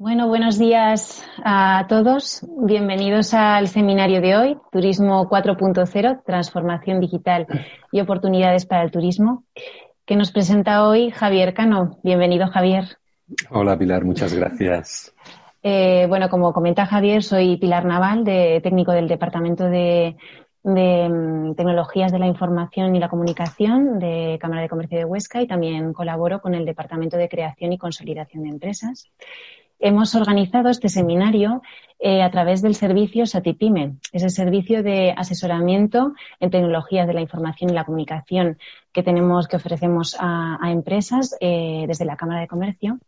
Bueno, buenos días a todos. Bienvenidos al seminario de hoy, Turismo 4.0, Transformación Digital y Oportunidades para el Turismo, que nos presenta hoy Javier Cano. Bienvenido, Javier. Hola, Pilar, muchas gracias. Eh, bueno, como comenta Javier, soy Pilar Naval, de, técnico del Departamento de, de mm, Tecnologías de la Información y la Comunicación de Cámara de Comercio de Huesca y también colaboro con el Departamento de Creación y Consolidación de Empresas hemos organizado este seminario eh, a través del servicio Satipime, es el servicio de asesoramiento en tecnologías de la información y la comunicación que tenemos, que ofrecemos a, empresas eh, desde la Cámara de Comercio.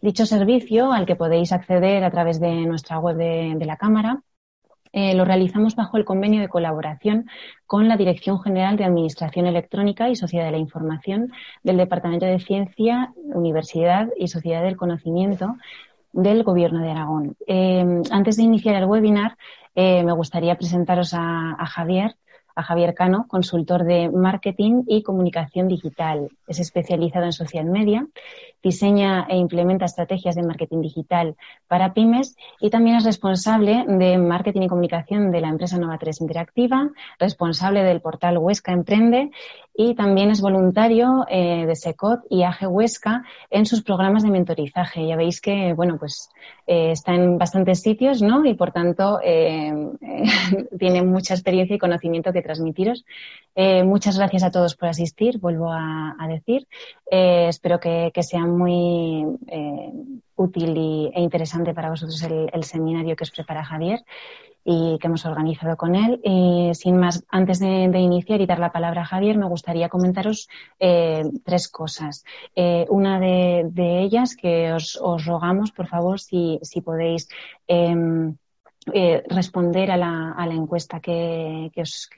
Dicho servicio, al que podéis acceder a través de nuestra web de, la Cámara, eh, lo realizamos bajo el convenio de colaboración con la Dirección General de Administración Electrónica y Sociedad de la Información del Departamento de Ciencia, Universidad y Sociedad del Conocimiento del Gobierno de Aragón. Eh, antes de iniciar el webinar, eh, me gustaría presentaros a, a Javier, a Javier Cano, consultor de marketing y comunicación digital. Es especializado en social media, diseña e implementa estrategias de marketing digital para pymes y también es responsable de marketing y comunicación de la empresa Nova 3 Interactiva, responsable del portal Huesca Emprende y también es voluntario eh, de SECOT y AG Huesca en sus programas de mentorizaje. Ya veis que, bueno, pues eh, está en bastantes sitios, ¿no? Y por tanto eh, tiene mucha experiencia y conocimiento que transmitiros. muchas gracias a todos por asistir, vuelvo a, decir. espero que, sea muy útil e interesante para vosotros el, seminario que os prepara Javier y que hemos organizado con él. Y sin más, antes de, iniciar y dar la palabra a Javier, me gustaría comentaros eh, tres cosas. Eh, una de, ellas que os, os, rogamos, por favor, si, si podéis em, eh, responder a la, a la encuesta que, os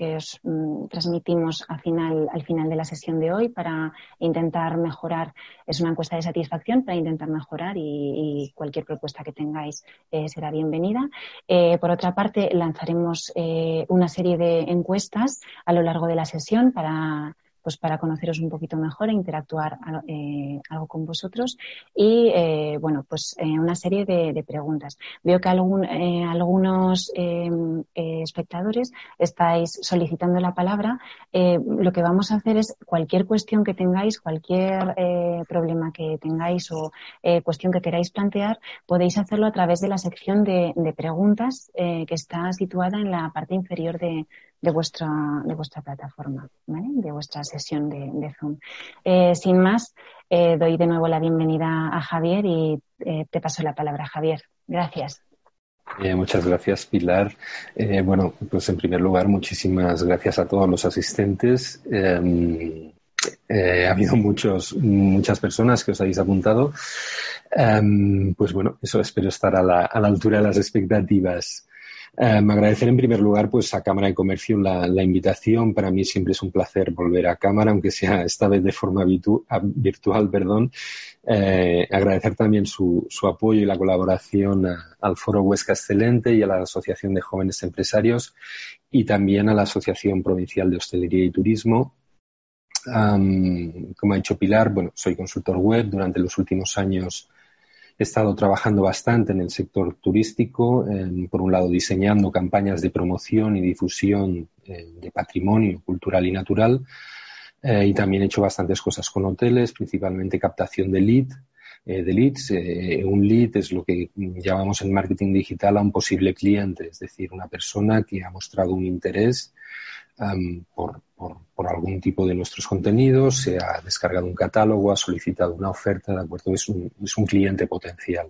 mm, transmitimos al final, al final de la sesión de hoy para intentar mejorar. Es una encuesta de satisfacción para intentar mejorar y, cualquier propuesta que tengáis eh, será bienvenida. Eh, por otra parte, lanzaremos una serie de encuestas a lo largo de la sesión para pues para conoceros un poquito mejor e interactuar eh, algo con vosotros. Y eh, bueno pues eh, una serie de, preguntas. Veo que algún, algunos em, espectadores estáis solicitando la palabra. Lo que vamos a hacer es cualquier cuestión que tengáis cualquier problema que tengáis o cuestión que queráis plantear podéis hacerlo a través de la sección de, de preguntas que está situada en la parte inferior de, de vuestra, de vuestra plataforma, ¿vale? de vuestra sesión de, Zoom. Eh, sin más, eh, doy de nuevo la bienvenida a Javier y eh, te paso la palabra, Javier. Gracias. muchas gracias, Pilar. bueno, pues en primer lugar, muchísimas gracias a todos los asistentes. Em, ha habido muchos, muchas personas que os habéis apuntado. Em, pues bueno, eso espero estar a la, a la altura de las expectativas. Eh, agradecer en primer lugar pues a Cámara de Comercio la, invitación. Para mí siempre es un placer volver a Cámara, aunque sea esta vez de forma virtual. Perdón. Eh, agradecer también su, apoyo y la colaboración al Foro Huesca Excelente y a la Asociación de Jóvenes Empresarios y también a la Asociación Provincial de Hostelería y Turismo. como ha dicho Pilar, bueno, soy consultor web. Durante los últimos años He estado trabajando bastante en el sector turístico, por un lado diseñando campañas de promoción y difusión eh, de patrimonio cultural y natural, eh, y también he hecho bastantes cosas con hoteles, principalmente captación de lead, eh, de leads. un lead es lo que llamamos en marketing digital a un posible cliente, es decir, una persona que ha mostrado un interés por, por, algún tipo de nuestros contenidos, se ha descargado un catálogo, ha solicitado una oferta, ¿de acuerdo? Es un, cliente potencial.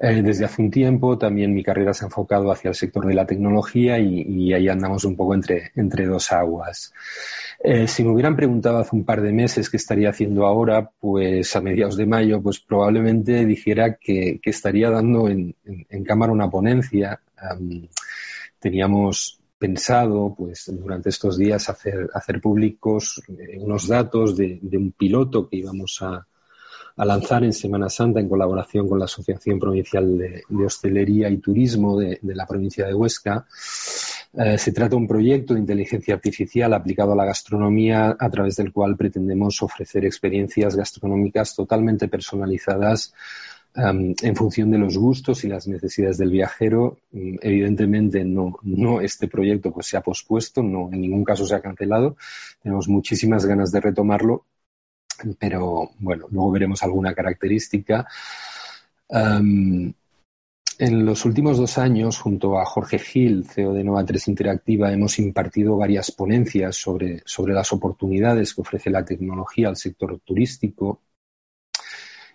Eh, desde hace un tiempo también mi carrera se ha enfocado hacia el sector de la tecnología y, ahí andamos un poco entre, dos aguas. Eh, si me hubieran preguntado hace un par de meses qué estaría haciendo ahora, pues a mediados de mayo, pues probablemente dijera que, estaría dando en, cámara una ponencia. teníamos pensado, pues durante estos días hacer, hacer públicos eh, unos datos de, un piloto que íbamos a, lanzar en Semana Santa en colaboración con la Asociación Provincial de, Hostelería y Turismo de, la provincia de Huesca. Eh, se trata de un proyecto de inteligencia artificial aplicado a la gastronomía a través del cual pretendemos ofrecer experiencias gastronómicas totalmente personalizadas en función de los gustos y las necesidades del viajero. Mm, evidentemente no, este proyecto pues se ha pospuesto, no en ningún caso se ha cancelado. Tenemos muchísimas ganas de retomarlo pero bueno, luego veremos alguna característica. en los últimos dos años, junto a Jorge Gil, CEO de Nova 3 Interactiva, hemos impartido varias ponencias sobre, las oportunidades que ofrece la tecnología al sector turístico.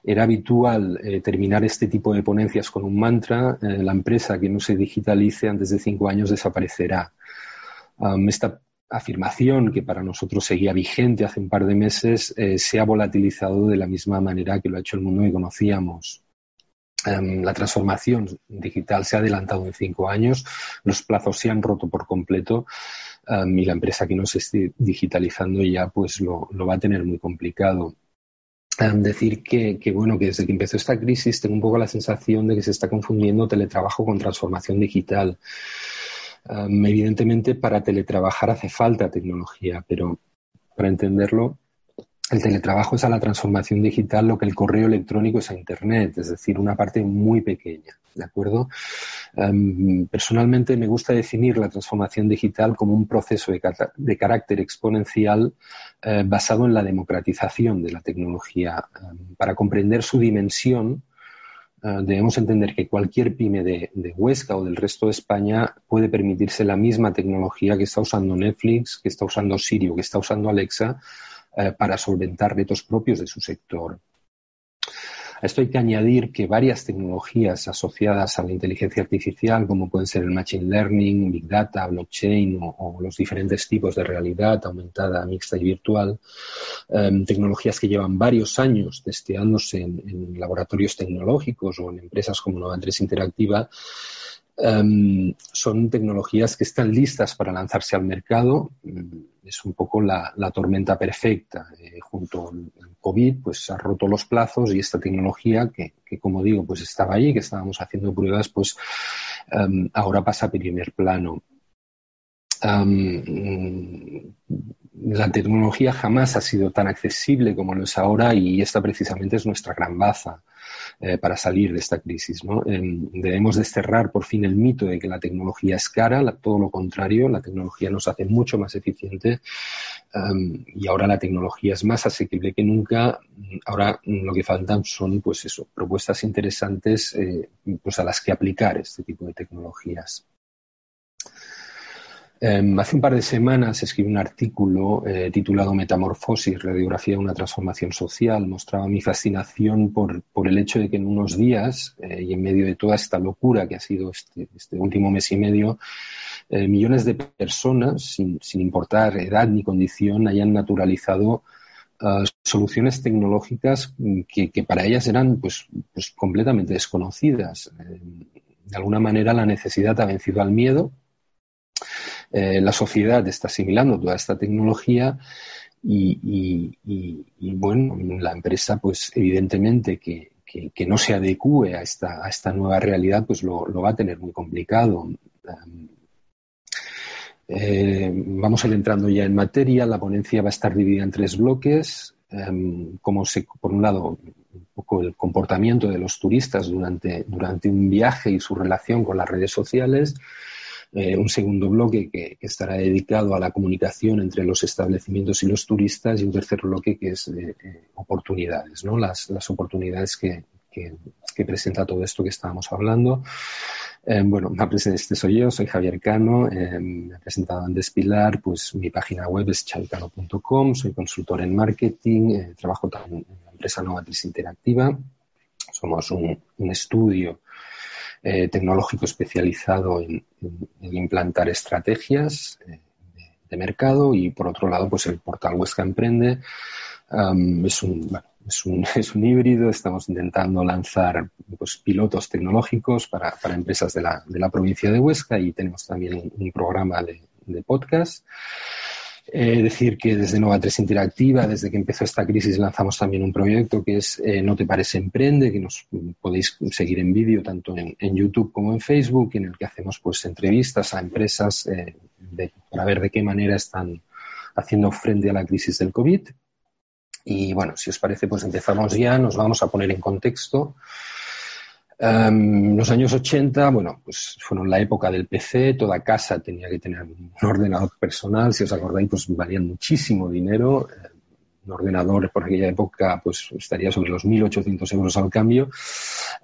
Era habitual eh, terminar este tipo de ponencias con un mantra, eh, la empresa que no se digitalice antes de cinco años desaparecerá. esta afirmación que para nosotros seguía vigente hace un par de meses eh, se ha volatilizado de la misma manera que lo ha hecho el mundo que conocíamos. La transformación digital se ha adelantado en cinco años, los plazos se han roto por completo y la empresa que no se esté digitalizando ya pues lo, va a tener muy complicado. Decir que, que, bueno, que desde que empezó esta crisis tengo un poco la sensación de que se está confundiendo teletrabajo con transformación digital. Evidentemente, para teletrabajar hace falta tecnología, pero para entenderlo, el teletrabajo es a la transformación digital lo que el correo electrónico es a Internet, es decir, una parte muy pequeña. ¿De acuerdo? personalmente me gusta definir la transformación digital como un proceso de, carácter exponencial eh, basado en la democratización de la tecnología. para comprender su dimensión, Ah, debemos entender que cualquier pyme de, Huesca o del resto de España puede permitirse la misma tecnología que está usando Netflix, que está usando Sirio, que está usando Alexa eh, para solventar retos propios de su sector. A esto hay que añadir que varias tecnologías asociadas a la inteligencia artificial, como pueden ser el Machine Learning, Big Data, Blockchain o, los diferentes tipos de realidad aumentada, mixta y virtual, em, tecnologías que llevan varios años testeándose en, laboratorios tecnológicos o en empresas como Nova3 Interactiva, em, son tecnologías que están listas para lanzarse al mercado es un poco la, tormenta perfecta. Eh, junto al COVID, pues ha roto los plazos y esta tecnología que, como digo, pues estaba ahí, que estábamos haciendo pruebas, pues em, ahora pasa a primer plano. Em, la tecnología jamás ha sido tan accesible como lo es ahora y esta precisamente es nuestra gran baza. Eh, para salir de esta crisis. Em, debemos desterrar por fin el mito de que la tecnología es cara, todo lo contrario, la tecnología nos hace mucho más eficiente em, y ahora la tecnología es más asequible que nunca. Ahora lo que faltan son, pues eso, propuestas interesantes eh, pues a las que aplicar este tipo de tecnologías. Em, hace un par de semanas escribí un artículo eh, titulado Metamorfosis, radiografía de una transformación social. Mostraba mi fascinación por, el hecho de que en unos días eh, y en medio de toda esta locura que ha sido este, este último mes y medio, eh, millones de personas, sin, importar edad ni condición, hayan naturalizado soluciones tecnológicas que, para ellas eran pues, pues completamente desconocidas. de alguna manera la necesidad ha vencido al miedo eh, la sociedad está asimilando toda esta tecnología y, bueno, la empresa, pues evidentemente que, no se adecue a esta, a esta nueva realidad, pues lo, va a tener muy complicado. Eh, vamos a ir entrando ya en materia. La ponencia va a estar dividida en tres bloques. Em, como se, por un lado, un poco el comportamiento de los turistas durante, durante un viaje y su relación con las redes sociales. Eh, un segundo bloque que, estará dedicado a la comunicación entre los establecimientos y los turistas y un tercer bloque que es de oportunidades, ¿no? las, las oportunidades que, que, presenta todo esto que estábamos hablando. Eh, bueno, este soy yo, soy Javier Cano, eh, me he presentado antes Pilar, pues mi página web es chalcano.com, soy consultor en marketing, trabajo también en la empresa Novatriz Interactiva, somos un estudio tecnológico especializado en, implantar estrategias de, mercado y por otro lado pues el portal Huesca Emprende es un es un, es un híbrido, estamos intentando lanzar pues, pilotos tecnológicos para, para empresas de la, de la, provincia de Huesca y tenemos también un, programa de, de podcast. Eh, decir que desde Nova 3 Interactiva, desde que empezó esta crisis, lanzamos también un proyecto que es eh, No te parece emprende, que nos podéis seguir en vídeo tanto en, YouTube como en Facebook, en el que hacemos pues entrevistas a empresas eh, para ver de qué manera están haciendo frente a la crisis del COVID. Y bueno, si os parece, pues empezamos ya, nos vamos a poner en contexto. Um, los años 80, bueno, pues fueron la época del PC, toda casa tenía que tener un ordenador personal, si os acordáis, pues valían muchísimo dinero. Un ordenador por aquella época pues estaría sobre los 1.800 euros al cambio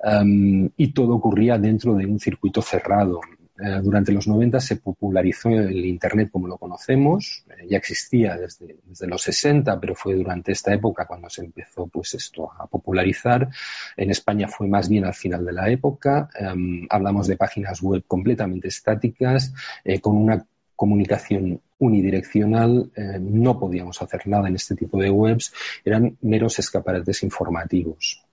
um, y todo ocurría dentro de un circuito cerrado. Eh, durante los 90 se popularizó el Internet como lo conocemos, eh, ya existía desde, los 60, pero fue durante esta época cuando se empezó pues esto a popularizar. En España fue más bien al final de la época. Em, hablamos de páginas web completamente estáticas, eh, con una comunicación unidireccional, no podíamos hacer nada en este tipo de webs, eran meros escaparates informativos.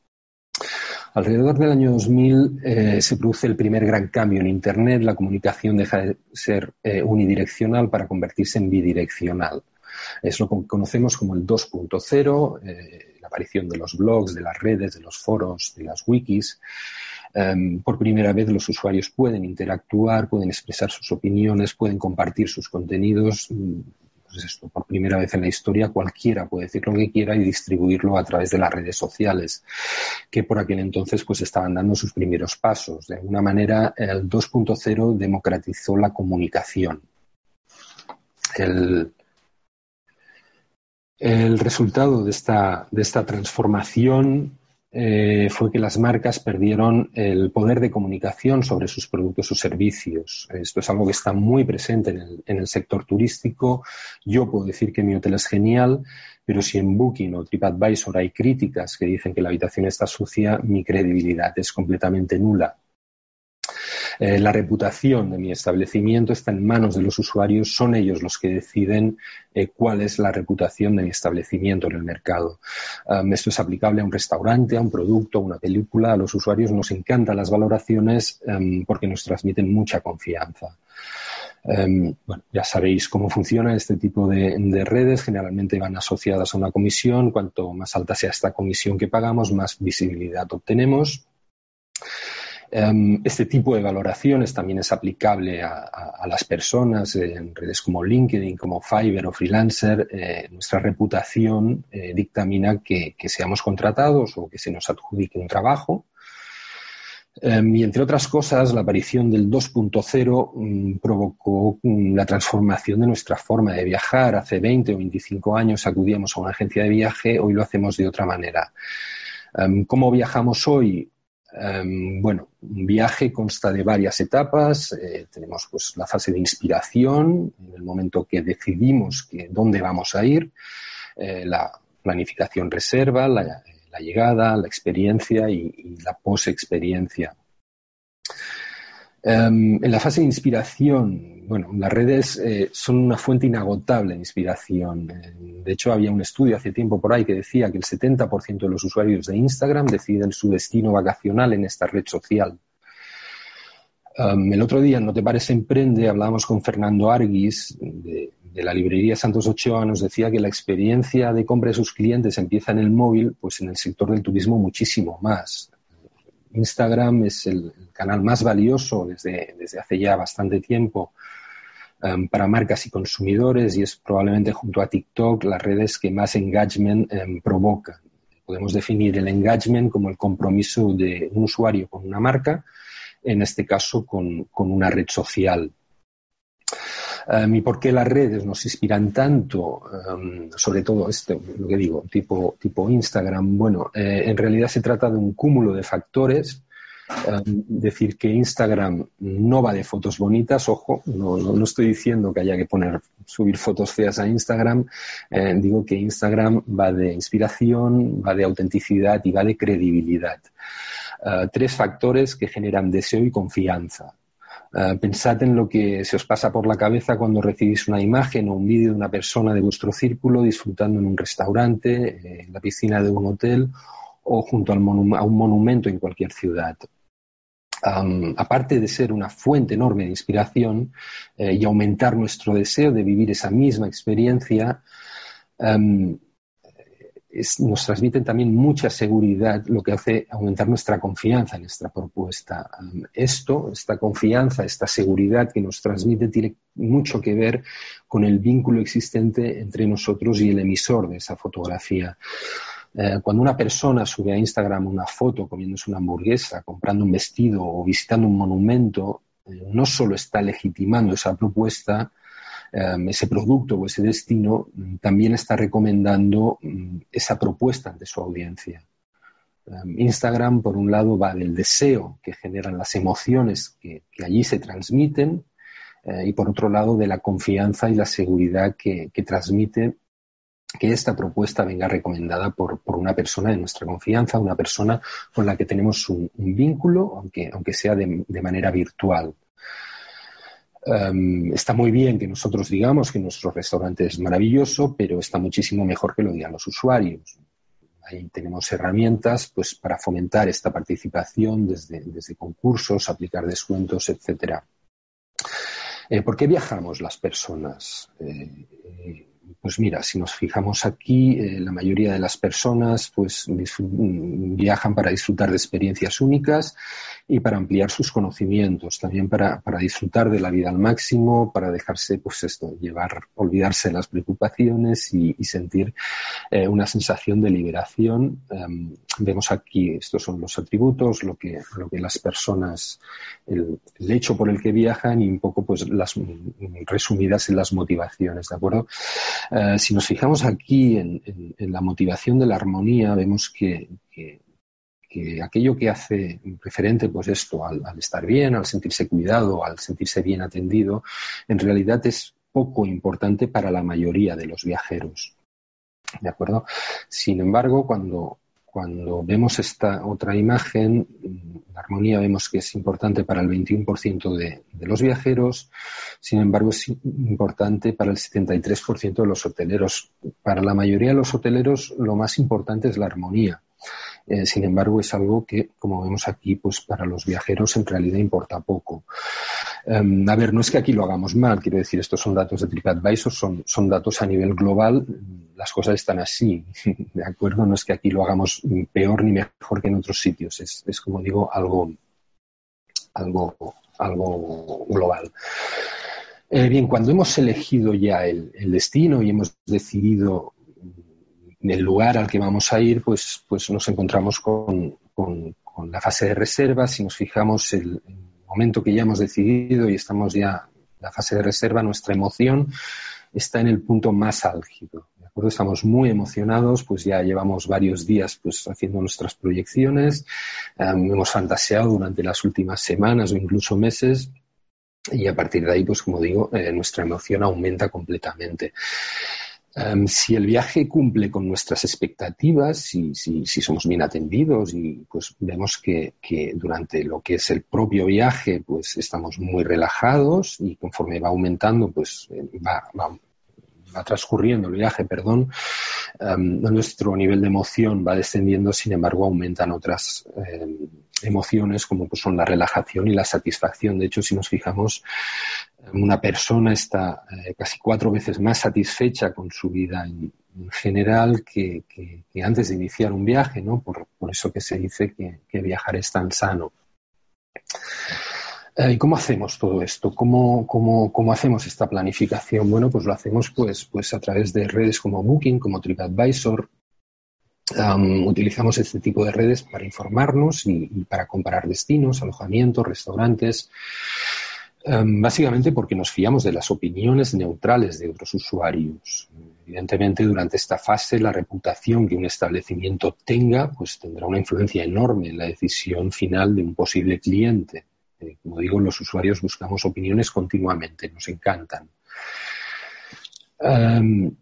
Alrededor del año 2000 eh, se produce el primer gran cambio en Internet. La comunicación deja de ser eh, unidireccional para convertirse en bidireccional. Es lo que conocemos como el 2.0, eh, la aparición de los blogs, de las redes, de los foros, de las wikis. Em, por primera vez los usuarios pueden interactuar, pueden expresar sus opiniones, pueden compartir sus contenidos pues por primera vez en la historia cualquiera puede decir lo que quiera y distribuirlo a través de las redes sociales, que por aquel entonces pues estaban dando sus primeros pasos. De alguna manera, el 2.0 democratizó la comunicación. El, el resultado de esta, de esta transformación eh, fue que las marcas perdieron el poder de comunicación sobre sus productos o servicios. Esto es algo que está muy presente en el, en el sector turístico. Yo puedo decir que mi hotel es genial, pero si en Booking o TripAdvisor hay críticas que dicen que la habitación está sucia, mi credibilidad es completamente nula. Eh, la reputación de mi establecimiento está en manos de los usuarios, son ellos los que deciden eh, cuál es la reputación de mi establecimiento en el mercado. Esto es aplicable a un restaurante, a un producto, a una película. A los usuarios nos encantan las valoraciones porque nos transmiten mucha confianza. Ya sabéis cómo funciona este tipo de, redes. Generalmente van asociadas a una comisión. Cuanto más alta sea esta comisión que pagamos, más visibilidad obtenemos. Em, este tipo de valoraciones también es aplicable a, las personas en redes como LinkedIn, como Fiverr o Freelancer. Eh, nuestra reputación eh, dictamina que, seamos contratados o que se nos adjudique un trabajo. Em, y entre otras cosas, la aparición del 2.0 mm, provocó mm, la transformación de nuestra forma de viajar. Hace 20 o 25 años acudíamos a una agencia de viaje, hoy lo hacemos de otra manera. Em, ¿Cómo viajamos hoy? Em, bueno, un viaje consta de varias etapas. Eh, tenemos pues la fase de inspiración, en el momento que decidimos que dónde vamos a ir, eh, la planificación reserva, la, llegada, la experiencia y, y la post-experiencia. Em, en la fase de inspiración, bueno, las redes eh, son una fuente inagotable de inspiración. de hecho, había un estudio hace tiempo por ahí que decía que el 70% de los usuarios de Instagram deciden su destino vacacional en esta red social. Em, el otro día, ¿no te parece emprende? Hablábamos con Fernando Arguis de, la librería Santos Ochoa, nos decía que la experiencia de compra de sus clientes empieza en el móvil, pues en el sector del turismo muchísimo más. Instagram es el, canal más valioso desde, desde hace ya bastante tiempo um, para marcas y consumidores y es probablemente junto a TikTok las redes que más engagement um, provocan. Podemos definir el engagement como el compromiso de un usuario con una marca, en este caso con, con una red social. Um, ¿Y por qué las redes nos inspiran tanto? Um, sobre todo esto, lo que digo, tipo, tipo Instagram. Bueno, eh, en realidad se trata de un cúmulo de factores. Um, decir que Instagram no va de fotos bonitas, ojo, no, no, estoy diciendo que haya que poner, subir fotos feas a Instagram, eh, digo que Instagram va de inspiración, va de autenticidad y va de credibilidad. eh, tres factores que generan deseo y confianza. Eh, pensad en lo que se os pasa por la cabeza cuando recibís una imagen o un vídeo de una persona de vuestro círculo disfrutando en un restaurante, en la piscina de un hotel o junto a un monumento en cualquier ciudad. aparte de ser una fuente enorme de inspiración y aumentar nuestro deseo de vivir esa misma experiencia, nos transmiten también mucha seguridad, lo que hace aumentar nuestra confianza en nuestra propuesta. esto, esta confianza, esta seguridad que nos transmite, tiene mucho que ver con el vínculo existente entre nosotros y el emisor de esa fotografía. Eh, cuando una persona sube a Instagram una foto comiéndose una hamburguesa, comprando un vestido o visitando un monumento, eh, no solo está legitimando esa propuesta, ese producto o ese destino, mm, también está recomendando mm, esa propuesta ante su audiencia. Em, Instagram, por un lado, va del deseo que generan las emociones que, allí se transmiten eh, y, por otro lado, de la confianza y la seguridad que, transmite que esta propuesta venga recomendada por, una persona de nuestra confianza, una persona con la que tenemos un, vínculo, aunque, aunque sea de manera virtual. Em, está muy bien que nosotros digamos que nuestro restaurante es maravilloso, pero está muchísimo mejor que lo digan los usuarios. Ahí tenemos herramientas pues, para fomentar esta participación desde, desde concursos, aplicar descuentos, etcétera. Eh, ¿Por qué viajamos las personas? Eh, eh, pues mira, si nos fijamos aquí, la mayoría de las personas pues, viajan para disfrutar de experiencias únicas y para ampliar sus conocimientos, también para, disfrutar de la vida al máximo, para dejarse, pues esto, llevar, olvidarse de las preocupaciones y, sentir eh, una sensación de liberación. Em, vemos aquí, estos son los atributos, lo que, lo que las personas, el, hecho por el que viajan y un poco, pues, las resumidas en las motivaciones, ¿de acuerdo? Eh, si nos fijamos aquí en, la motivación de la armonía, vemos que que aquello que hace referente, pues esto, al, estar bien, al sentirse cuidado, al sentirse bien atendido, en realidad es poco importante para la mayoría de los viajeros. ¿De acuerdo? Sin embargo, cuando, cuando vemos esta otra imagen, la armonía vemos que es importante para el 21% de, de, los viajeros, sin embargo es importante para el 73% de los hoteleros. Para la mayoría de los hoteleros lo más importante es la armonía. Eh, sin embargo, es algo que, como vemos aquí, pues para los viajeros en realidad importa poco. Em, a ver, no es que aquí lo hagamos mal, quiero decir, estos son datos de TripAdvisor, son, son datos a nivel global, las cosas están así, ¿de acuerdo? No es que aquí lo hagamos peor ni mejor que en otros sitios, es, como digo, algo, algo, algo global. Eh, bien, cuando hemos elegido ya el, destino y hemos decidido el lugar al que vamos a ir, pues, pues nos encontramos con, la fase de reserva. Si nos fijamos el, el, momento que ya hemos decidido y estamos ya en la fase de reserva, nuestra emoción está en el punto más álgido. ¿de acuerdo? Estamos muy emocionados, pues ya llevamos varios días pues, haciendo nuestras proyecciones, hemos fantaseado durante las últimas semanas o incluso meses y a partir de ahí, pues como digo, eh, nuestra emoción aumenta completamente. Em, si el viaje cumple con nuestras expectativas, si, si, somos bien atendidos y pues vemos que, durante lo que es el propio viaje pues estamos muy relajados y conforme va aumentando pues eh, va, va transcurriendo el viaje, perdón, em, nuestro nivel de emoción va descendiendo, sin embargo, aumentan otras em, emociones como pues, son la relajación y la satisfacción. De hecho, si nos fijamos, em, una persona está eh, casi cuatro veces más satisfecha con su vida en, general que, antes de iniciar un viaje, ¿no? Por, eso que se dice que, que viajar es tan sano. Eh, ¿Y cómo hacemos todo esto? ¿Cómo, cómo, hacemos esta planificación? Bueno, pues lo hacemos pues, pues a través de redes como Booking, como TripAdvisor. utilizamos este tipo de redes para informarnos y, para comparar destinos, alojamientos, restaurantes. básicamente porque nos fiamos de las opiniones neutrales de otros usuarios. Evidentemente, durante esta fase, la reputación que un establecimiento tenga, pues tendrá una influencia enorme en la decisión final de un posible cliente. Como digo, los usuarios buscamos opiniones continuamente, nos encantan. Em,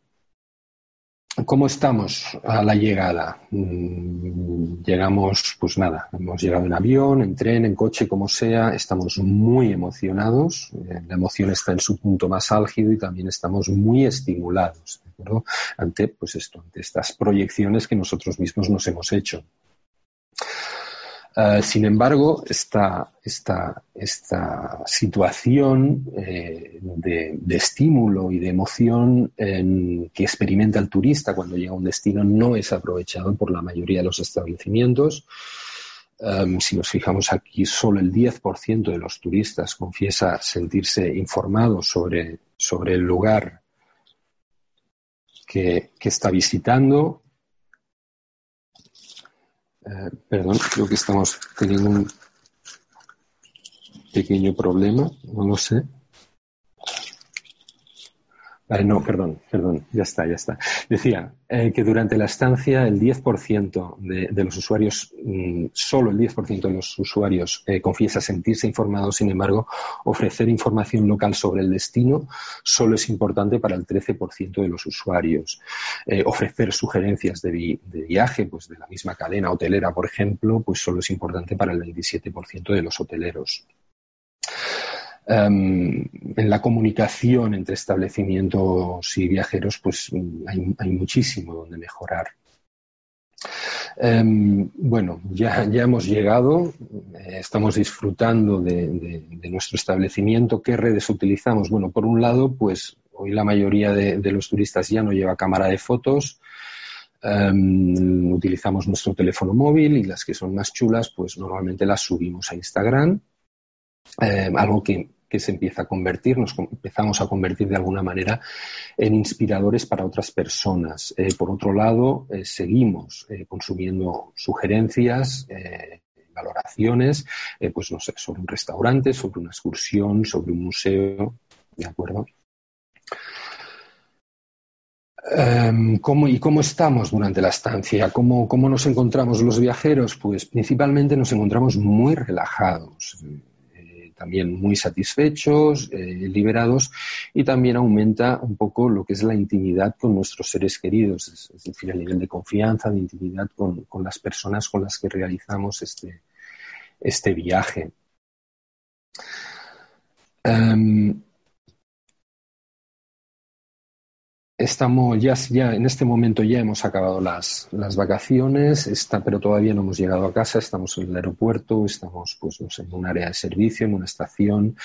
¿Cómo estamos a la llegada? Mm, llegamos, pues nada, hemos llegado en avión, en tren, en coche, como sea, estamos muy emocionados, eh, la emoción está en su punto más álgido y también estamos muy estimulados, Ante, pues esto, ante estas proyecciones que nosotros mismos nos hemos hecho. Eh, sin embargo, esta, situación eh, de, estímulo y de emoción que experimenta el turista cuando llega a un destino no es aprovechado por la mayoría de los establecimientos. Em, si nos fijamos aquí, solo el 10% de los turistas confiesa sentirse informados sobre, el lugar que está visitando eh, perdón, creo que estamos teniendo un pequeño problema, no lo sé no, perdón, perdón, ya está, ya está. Decía eh, que durante la estancia el 10% de, los usuarios, mm, solo el 10% de los usuarios eh, confiesa sentirse informados, sin embargo, ofrecer información local sobre el destino solo es importante para el 13% de los usuarios. Eh, ofrecer sugerencias de, de, viaje, pues de la misma cadena hotelera, por ejemplo, pues solo es importante para el 27% de los hoteleros. Em, en la comunicación entre establecimientos y viajeros, pues hay, muchísimo donde mejorar. Em, bueno, ya, ya, hemos llegado, estamos disfrutando de, nuestro establecimiento. ¿Qué redes utilizamos? Bueno, por un lado, pues hoy la mayoría de, los turistas ya no lleva cámara de fotos. Em, utilizamos nuestro teléfono móvil y las que son más chulas, pues normalmente las subimos a Instagram eh, algo que, se empieza a convertir, nos empezamos a convertir de alguna manera en inspiradores para otras personas. Eh, por otro lado, eh, seguimos consumiendo sugerencias, valoraciones, pues no sé, sobre un restaurante, sobre una excursión, sobre un museo, ¿de acuerdo? Em, ¿cómo, ¿Y cómo estamos durante la estancia? ¿Cómo, ¿Cómo nos encontramos los viajeros? Pues principalmente nos encontramos muy relajados también muy satisfechos, eh, liberados y también aumenta un poco lo que es la intimidad con nuestros seres queridos, es, decir, el nivel de confianza, de intimidad con, las personas con las que realizamos este, este viaje. Em, Estamos ya, ya, en este momento ya hemos acabado las, las vacaciones, está, pero todavía no hemos llegado a casa, estamos en el aeropuerto, estamos pues, en un área de servicio, en una estación.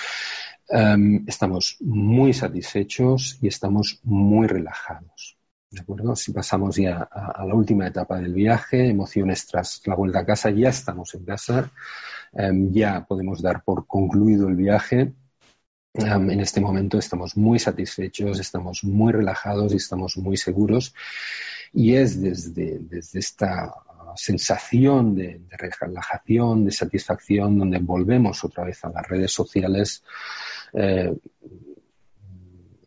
Em, estamos muy satisfechos y estamos muy relajados. ¿De acuerdo? Si pasamos ya a, la última etapa del viaje, emociones tras la vuelta a casa, ya estamos en casa, em, ya podemos dar por concluido el viaje en este momento estamos muy satisfechos, estamos muy relajados y estamos muy seguros. Y es desde, esta sensación de, relajación, de satisfacción, donde volvemos otra vez a las redes sociales, eh,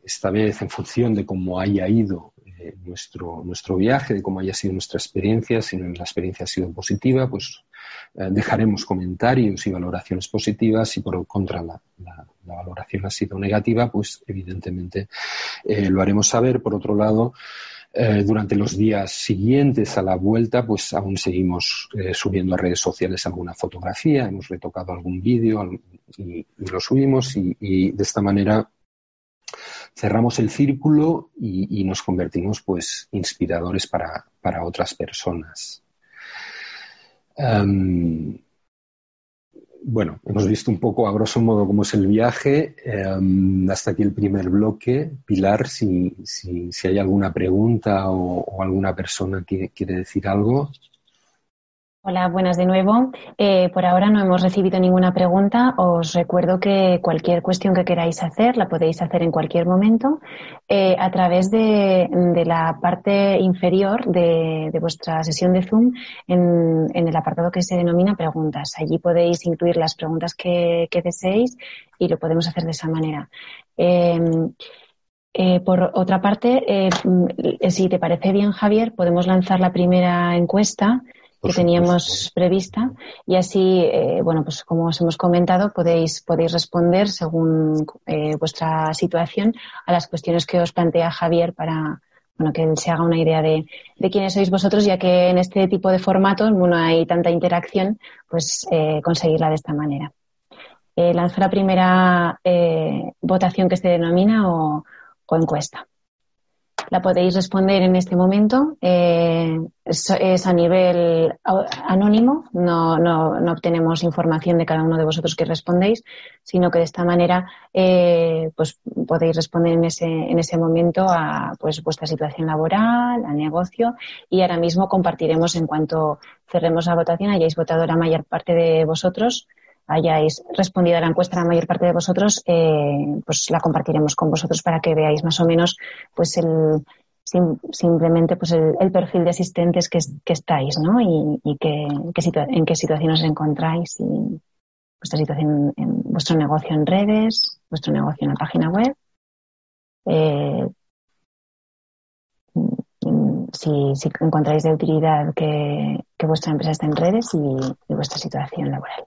esta vez en función de cómo haya ido nuestro, nuestro viaje, de cómo haya sido nuestra experiencia, si la experiencia ha sido positiva, pues eh, dejaremos comentarios y valoraciones positivas y por contra la, valoración ha sido negativa, pues evidentemente eh, lo haremos saber. Por otro lado, eh, durante los días siguientes a la vuelta, pues aún seguimos subiendo a redes sociales alguna fotografía, hemos retocado algún vídeo y, lo subimos y, de esta manera cerramos el círculo y, nos convertimos pues inspiradores para otras personas. Em, bueno, hemos visto un poco a grosso modo cómo es el viaje. Em, hasta aquí el primer bloque. Pilar, si, hay alguna pregunta o, alguna persona que quiere decir algo. Hola, buenas de nuevo. Eh, por ahora no hemos recibido ninguna pregunta. Os recuerdo que cualquier cuestión que queráis hacer la podéis hacer en cualquier momento eh, a través de, la parte inferior de, vuestra sesión de Zoom en, el apartado que se denomina preguntas. Allí podéis incluir las preguntas que, deseéis y lo podemos hacer de esa manera. Em, eh, por otra parte, si te parece bien, Javier, podemos lanzar la primera encuesta que teníamos prevista. Y así, eh, bueno, pues como os hemos comentado, podéis, podéis responder según eh, vuestra situación a las cuestiones que os plantea Javier para, bueno, que se haga una idea de, quiénes sois vosotros, ya que en este tipo de formatos no hay tanta interacción, pues eh, conseguirla de esta manera. Eh, lanzo la primera eh, votación que se denomina o encuesta la podéis responder en este momento. Eh, es, a nivel anónimo, no, no, no, obtenemos información de cada uno de vosotros que respondéis, sino que de esta manera eh, pues podéis responder en ese, en ese momento a pues, vuestra situación laboral, al negocio y ahora mismo compartiremos en cuanto cerremos la votación, hayáis votado la mayor parte de vosotros hayáis respondido a la encuesta la mayor parte de vosotros, eh, pues la compartiremos con vosotros para que veáis más o menos pues el simplemente pues el, perfil de asistentes que, estáis, ¿no? Y, que, en qué situación os encontráis y vuestra situación en vuestro negocio en redes, vuestro negocio en la página web. Eh, si, encontráis de utilidad que, vuestra empresa está en redes y vuestra situación laboral.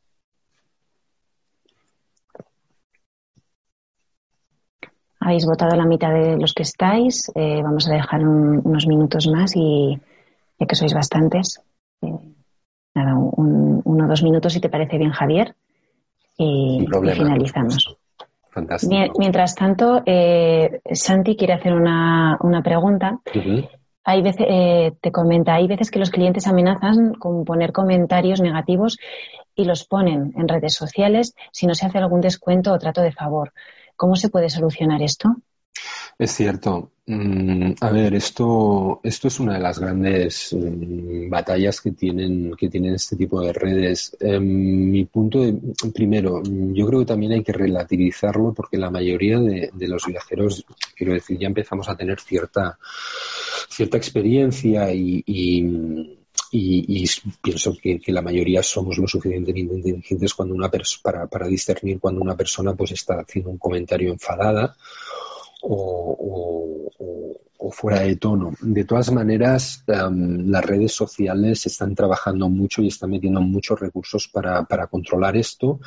Habéis votado la mitad de los que estáis. Eh, vamos a dejar unos minutos más y ya que sois bastantes, eh, nada, un, uno o dos minutos si te parece bien, Javier, y, finalizamos. Fantástico. Mientras tanto, eh, Santi quiere hacer una, pregunta. Hay veces, te comenta, hay veces que los clientes amenazan con poner comentarios negativos y los ponen en redes sociales si no se hace algún descuento o trato de favor. ¿Cómo se puede solucionar esto? Es cierto. Mm, a ver, esto, esto es una de las grandes mm, batallas que tienen, que tienen este tipo de redes. Em, mi punto de, primero, yo creo que también hay que relativizarlo porque la mayoría de, los viajeros, quiero decir, ya empezamos a tener cierta, cierta experiencia y y, pienso que, la mayoría somos lo suficientemente inteligentes cuando una para, para discernir cuando una persona pues está haciendo un comentario enfadada o, fuera de tono. De todas maneras, em, las redes sociales están trabajando mucho y están metiendo muchos recursos para, controlar esto.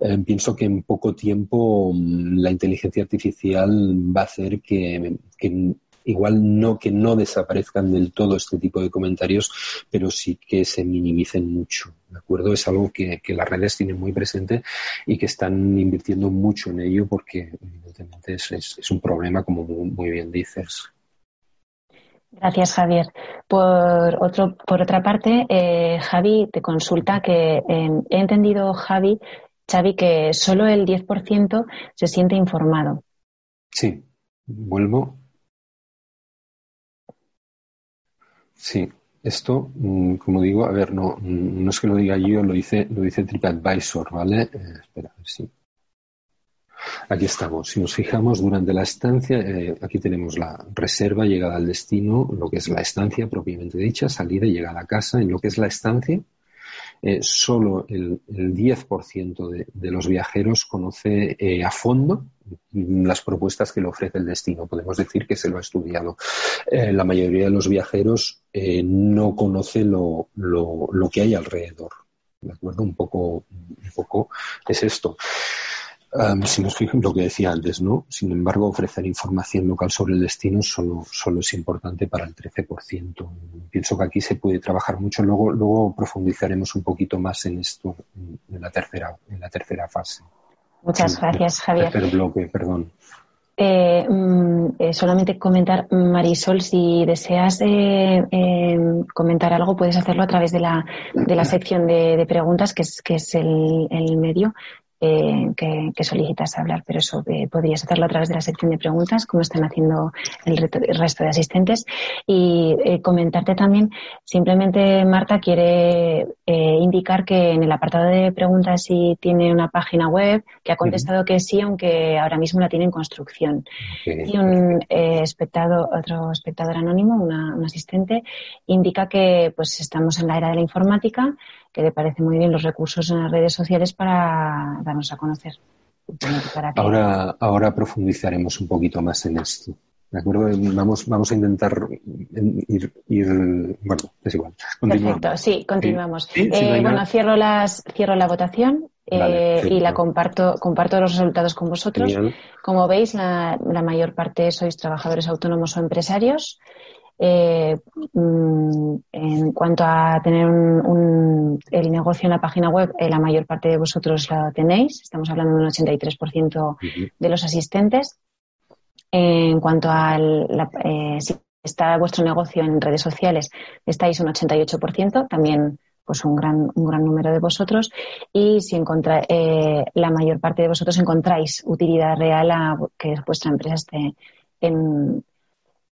Em, pienso que en poco tiempo mm, la inteligencia artificial va a hacer que, que igual no que no desaparezcan del todo este tipo de comentarios, pero sí que se minimicen mucho. ¿De acuerdo? Es algo que, las redes tienen muy presente y que están invirtiendo mucho en ello porque evidentemente es, un problema, como muy, bien dices. Gracias, Javier. Por, otro, por otra parte, eh, Javi te consulta que eh, he entendido, Javi, Xavi, que solo el 10% se siente informado. Sí, vuelvo Sí, esto, mm, como digo, a ver, no, no es que lo diga yo, lo dice, lo dice TripAdvisor, ¿vale? Eh, espera, a ver si. Aquí estamos. Si nos fijamos durante la estancia, eh, aquí tenemos la reserva, llegada al destino, lo que es la estancia propiamente dicha, salida y llegada a casa. En lo que es la estancia, eh, solo el, 10% de, los viajeros conoce eh, a fondo las propuestas que le ofrece el destino. Podemos decir que se lo ha estudiado. Eh, la mayoría de los viajeros no conoce lo, lo, lo, que hay alrededor. ¿De acuerdo? Un poco, un poco es esto si nos fijamos lo que decía antes, ¿no? Sin embargo, ofrecer información local sobre el destino solo, solo es importante para el 13%. Pienso que aquí se puede trabajar mucho. Luego, luego profundizaremos un poquito más en esto en la tercera, en la tercera fase. Muchas gracias, Javier. Tercer bloque, perdón. Eh, mm, eh, solamente comentar, Marisol, si deseas eh, comentar algo, puedes hacerlo a través de la, de la sección de, preguntas, que es, que es el, el medio eh, que, solicitas hablar, pero eso eh, podrías hacerlo a través de la sección de preguntas, como están haciendo el, resto de asistentes. Y eh, comentarte también, simplemente Marta quiere indicar que en el apartado de preguntas si tiene una página web, que ha contestado que sí, aunque ahora mismo la tiene en construcción. Y un espectador, otro espectador anónimo, un asistente, indica que pues estamos en la era de la informática que le parece muy bien los recursos en las redes sociales para darnos a conocer. Ahora, ahora profundizaremos un poquito más en esto. ¿De acuerdo? Vamos, vamos a intentar ir, bueno, es igual. Perfecto, sí, continuamos. Eh, bueno, cierro, las, cierro la votación eh, y la comparto, comparto los resultados con vosotros. Como veis, la, mayor parte sois trabajadores autónomos o empresarios. Eh, mm, en cuanto a tener un, el negocio en la página web, eh, la mayor parte de vosotros la tenéis. Estamos hablando de un 83% de los asistentes. en cuanto a si está vuestro negocio en redes sociales, estáis un 88%. También pues un gran, un gran número de vosotros y si encontra, eh, la mayor parte de vosotros encontráis utilidad real a que vuestra empresa esté en,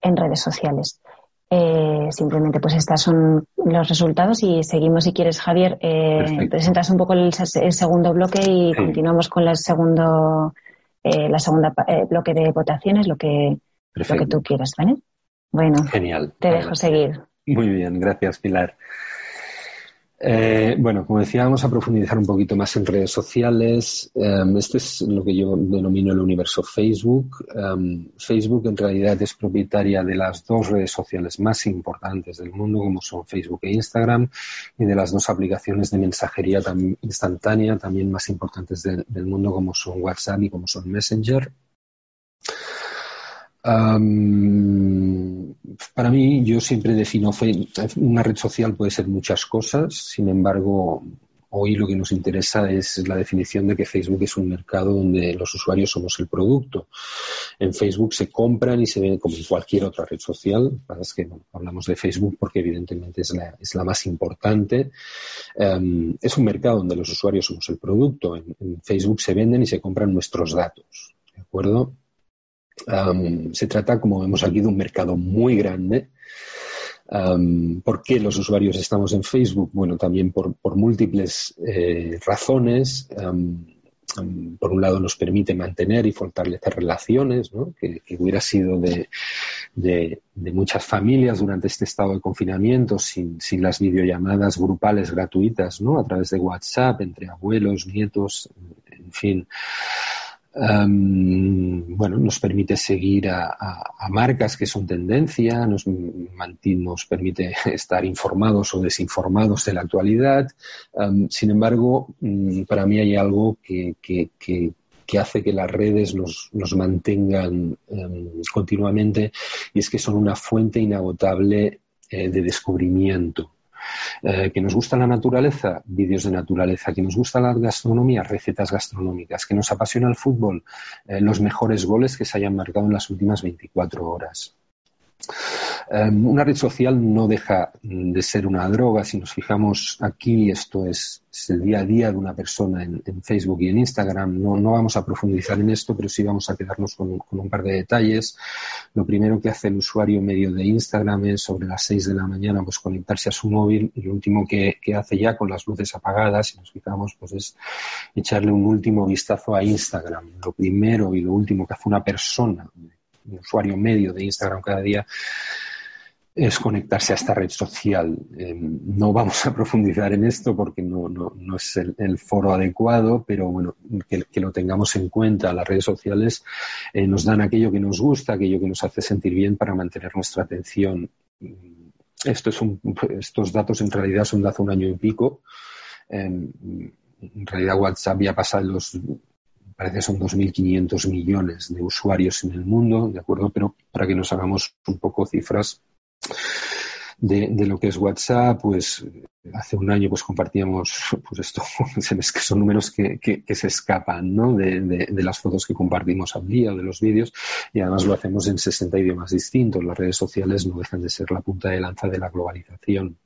en redes sociales. Eh, simplemente, pues estos son los resultados y seguimos, si quieres, Javier, eh, presentas un poco el, segundo bloque y continuamos con el segundo, eh, la segunda bloque de votaciones, lo que, lo que tú quieras, ¿vale? Bueno, Genial. te dejo seguir. Muy bien, gracias, Pilar. Eh, bueno, como decía, vamos a profundizar un poquito más en redes sociales. Em, este es lo que yo denomino el universo Facebook. Em, Facebook en realidad es propietaria de las dos redes sociales más importantes del mundo, como son Facebook e Instagram, y de las dos aplicaciones de mensajería instantánea también más importantes del mundo, como son WhatsApp y como son Messenger para mí, yo siempre defino una red social puede ser muchas cosas, sin embargo, hoy lo que nos interesa es la definición de que Facebook es un mercado donde los usuarios somos el producto. En Facebook se compran y se ven como en cualquier otra red social. Es que hablamos de Facebook porque evidentemente es la, es la más importante. es un mercado donde los usuarios somos el producto. en Facebook se venden y se compran nuestros datos. ¿De acuerdo? Se trata, como vemos aquí, de un mercado muy grande. ¿Por qué los usuarios estamos en Facebook? Bueno, también por, múltiples eh, razones. por un lado, nos permite mantener y fortalecer relaciones, que, hubiera sido de, muchas familias durante este estado de confinamiento sin, sin las videollamadas grupales gratuitas, ¿no? a través de WhatsApp, entre abuelos, nietos, en fin bueno, nos permite seguir a, marcas que son tendencia, nos, nos, permite estar informados o desinformados de la actualidad. sin embargo, mm, para mí hay algo que, hace que las redes nos, mantengan continuamente y es que son una fuente inagotable eh, de descubrimiento. Eh, que nos gusta la naturaleza, vídeos de naturaleza, que nos gusta la gastronomía, recetas gastronómicas, que nos apasiona el fútbol, eh, los mejores goles que se hayan marcado en las últimas 24 horas. Em, una red social no deja de ser una droga. Si nos fijamos aquí, esto es, el día a día de una persona en, Facebook y en Instagram. No, vamos a profundizar en esto, pero sí vamos a quedarnos con, un par de detalles. Lo primero que hace el usuario medio de Instagram es sobre las 6 de la mañana pues conectarse a su móvil y lo último que, que hace ya con las luces apagadas, si nos fijamos, pues es echarle un último vistazo a Instagram. Lo primero y lo último que hace una persona un usuario medio de Instagram cada día es conectarse a esta red social. Eh, no vamos a profundizar en esto porque no, es el, foro adecuado, pero bueno, que, lo tengamos en cuenta. Las redes sociales eh, nos dan aquello que nos gusta, aquello que nos hace sentir bien para mantener nuestra atención. Esto es estos datos en realidad son de hace un año y pico. en realidad WhatsApp ya pasa los parece que son 2.500 millones de usuarios en el mundo, ¿de acuerdo? Pero para que nos hagamos un poco cifras de, lo que es WhatsApp, pues hace un año pues compartíamos, pues esto, que son números que, se escapan, ¿no? De, las fotos que compartimos al día, de los vídeos, y además lo hacemos en 60 idiomas distintos. Las redes sociales no dejan de ser la punta de lanza de la globalización.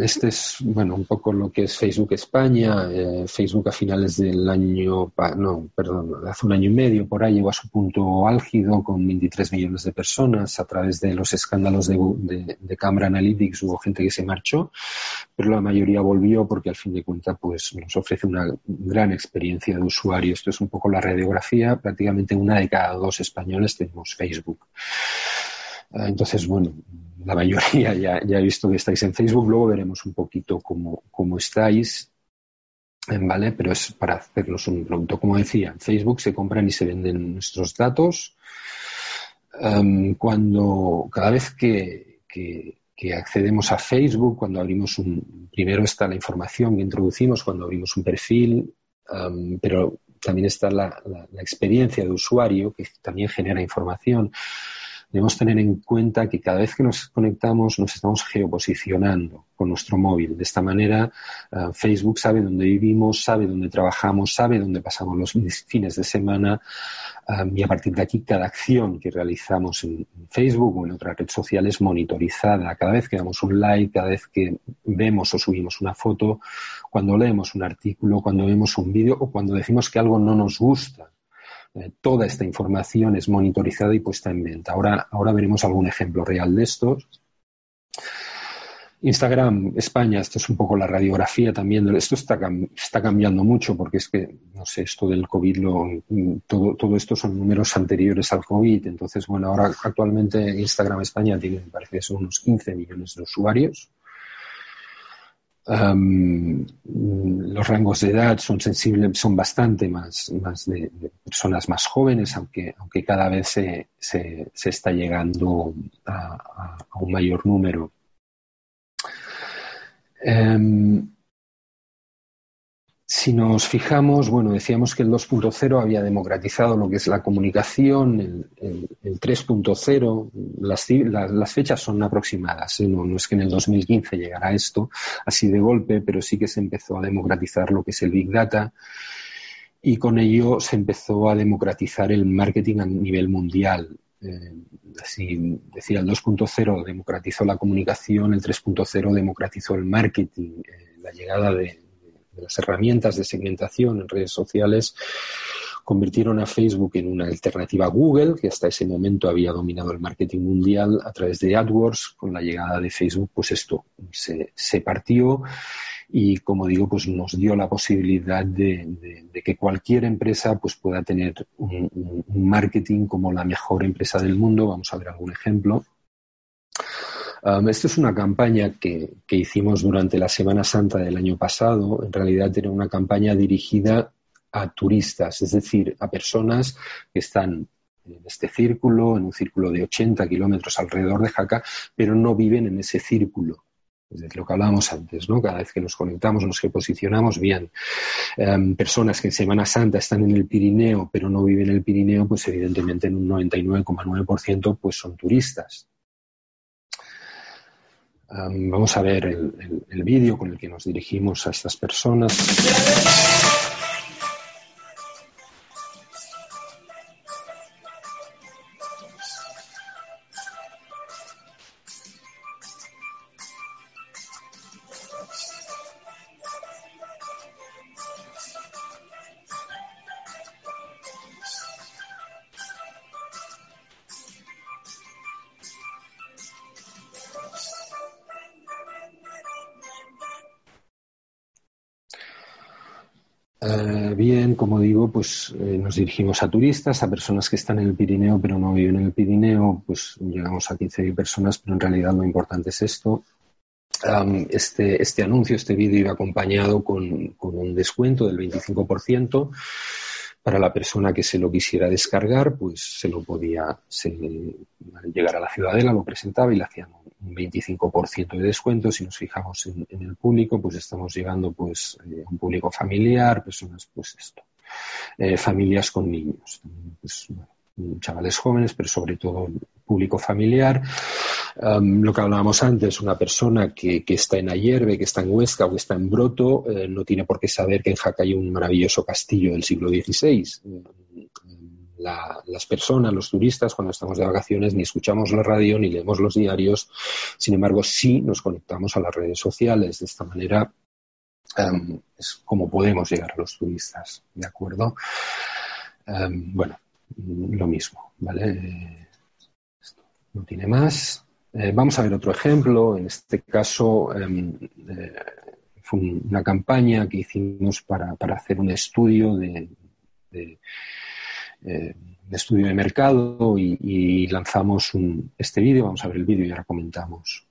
Este es, bueno, un poco lo que es Facebook España. Eh, Facebook a finales del año, no, perdón, hace un año y medio por ahí llegó a su punto álgido con 23 millones de personas. A través de los escándalos de, de, de Analytics hubo gente que se marchó, pero la mayoría volvió porque al fin de cuentas pues, nos ofrece una gran experiencia de usuario. Esto es un poco la radiografía. Prácticamente una de cada dos españoles tenemos Facebook. Ah, entonces, bueno, la mayoría ya, ya, he visto que estáis en Facebook, luego veremos un poquito cómo, cómo estáis, ¿vale? Pero es para hacernos un producto. Como decía, en Facebook se compran y se venden nuestros datos. cuando cada vez que, accedemos a Facebook cuando abrimos un... Primero está la información que introducimos cuando abrimos un perfil, pero también está la, experiencia de usuario que también genera información debemos tener en cuenta que cada vez que nos conectamos nos estamos geoposicionando con nuestro móvil. De esta manera, eh, Facebook sabe dónde vivimos, sabe dónde trabajamos, sabe dónde pasamos los fines de semana eh, y a partir de aquí cada acción que realizamos en Facebook o en otra red social es monitorizada. Cada vez que damos un like, cada vez que vemos o subimos una foto, cuando leemos un artículo, cuando vemos un vídeo o cuando decimos que algo no nos gusta eh, toda esta información es monitorizada y puesta en venta. Ahora, ahora veremos algún ejemplo real de estos. Instagram, España, esto es un poco la radiografía también. Esto está, está cambiando mucho porque es que, no sé, esto del COVID, lo, todo, todo esto son números anteriores al COVID. Entonces, bueno, ahora actualmente Instagram España tiene, me parece, son unos 15 millones de usuarios los rangos de edad son sensibles, son bastante más, de, personas más jóvenes, aunque, aunque cada vez se, se, está llegando a, un mayor número. Em, si nos fijamos, bueno, decíamos que el 2.0 había democratizado lo que es la comunicación, el, 3.0, las, fechas son aproximadas, ¿eh? no, es que en el 2015 llegara esto así de golpe, pero sí que se empezó a democratizar lo que es el Big Data y con ello se empezó a democratizar el marketing a nivel mundial. Eh, así decía, el 2.0 democratizó la comunicación, el 3.0 democratizó el marketing, eh, la llegada de las herramientas de segmentación en redes sociales convirtieron a Facebook en una alternativa a Google, que hasta ese momento había dominado el marketing mundial a través de AdWords. Con la llegada de Facebook, pues esto se, partió y, como digo, pues nos dio la posibilidad de, que cualquier empresa pues pueda tener un marketing como la mejor empresa del mundo. Vamos a ver algún ejemplo. Um, esto es una campaña que, hicimos durante la Semana Santa del año pasado. En realidad era una campaña dirigida a turistas, es decir, a personas que están en este círculo, en un círculo de 80 kilómetros alrededor de Jaca, pero no viven en ese círculo. Es lo que hablábamos antes, ¿no? Cada vez que nos conectamos, nos posicionamos bien. Um, personas que en Semana Santa están en el Pirineo, pero no viven en el Pirineo, pues evidentemente en un 99,9% pues son turistas vamos a ver el vídeo con el que nos dirigimos a estas personas. Eh, nos dirigimos a turistas, a personas que están en el Pirineo pero no viven en el Pirineo, pues llegamos a 15.000 personas, pero en realidad lo importante es esto. este, este anuncio, este vídeo iba acompañado con, un descuento del 25% para la persona que se lo quisiera descargar, pues se lo podía llegar a la ciudadela, lo presentaba y le hacían un 25% de descuento. Si nos fijamos en, el público, pues estamos llegando pues eh, a un público familiar, personas, pues esto, eh, familias con niños, pues, chavales jóvenes, pero sobre todo público familiar. lo que hablábamos antes, una persona que, está en Ayerbe, que está en Huesca o que está en Broto, eh, no tiene por qué saber que en Jaca hay un maravilloso castillo del siglo XVI las personas, los turistas, cuando estamos de vacaciones, ni escuchamos la radio ni leemos los diarios. Sin embargo, sí nos conectamos a las redes sociales. De esta manera em, es como podemos llegar a los turistas. ¿De acuerdo? Em, bueno, lo mismo, ¿vale? No tiene más. Eh, vamos a ver otro ejemplo. En este caso, em, eh, fue una campaña que hicimos para, hacer un estudio de eh, estudio de mercado y, lanzamos este vídeo. Vamos a ver el vídeo y ahora comentamos.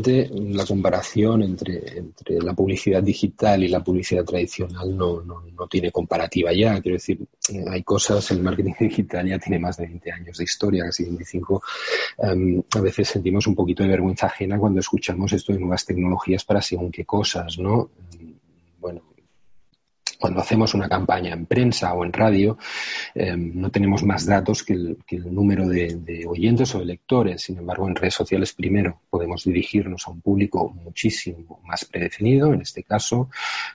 La comparación entre, la publicidad digital y la publicidad tradicional no, no, no, tiene comparativa ya. Quiero decir, hay cosas, el marketing digital ya tiene más de 20 años de historia, casi 25. Em, a veces sentimos un poquito de vergüenza ajena cuando escuchamos esto de nuevas tecnologías para según qué cosas, ¿no? Cuando hacemos una campaña en prensa o en radio, eh, no tenemos más datos que el, número de, oyentes o de lectores. Sin embargo, en redes sociales primero podemos dirigirnos a un público muchísimo más predefinido. En este caso,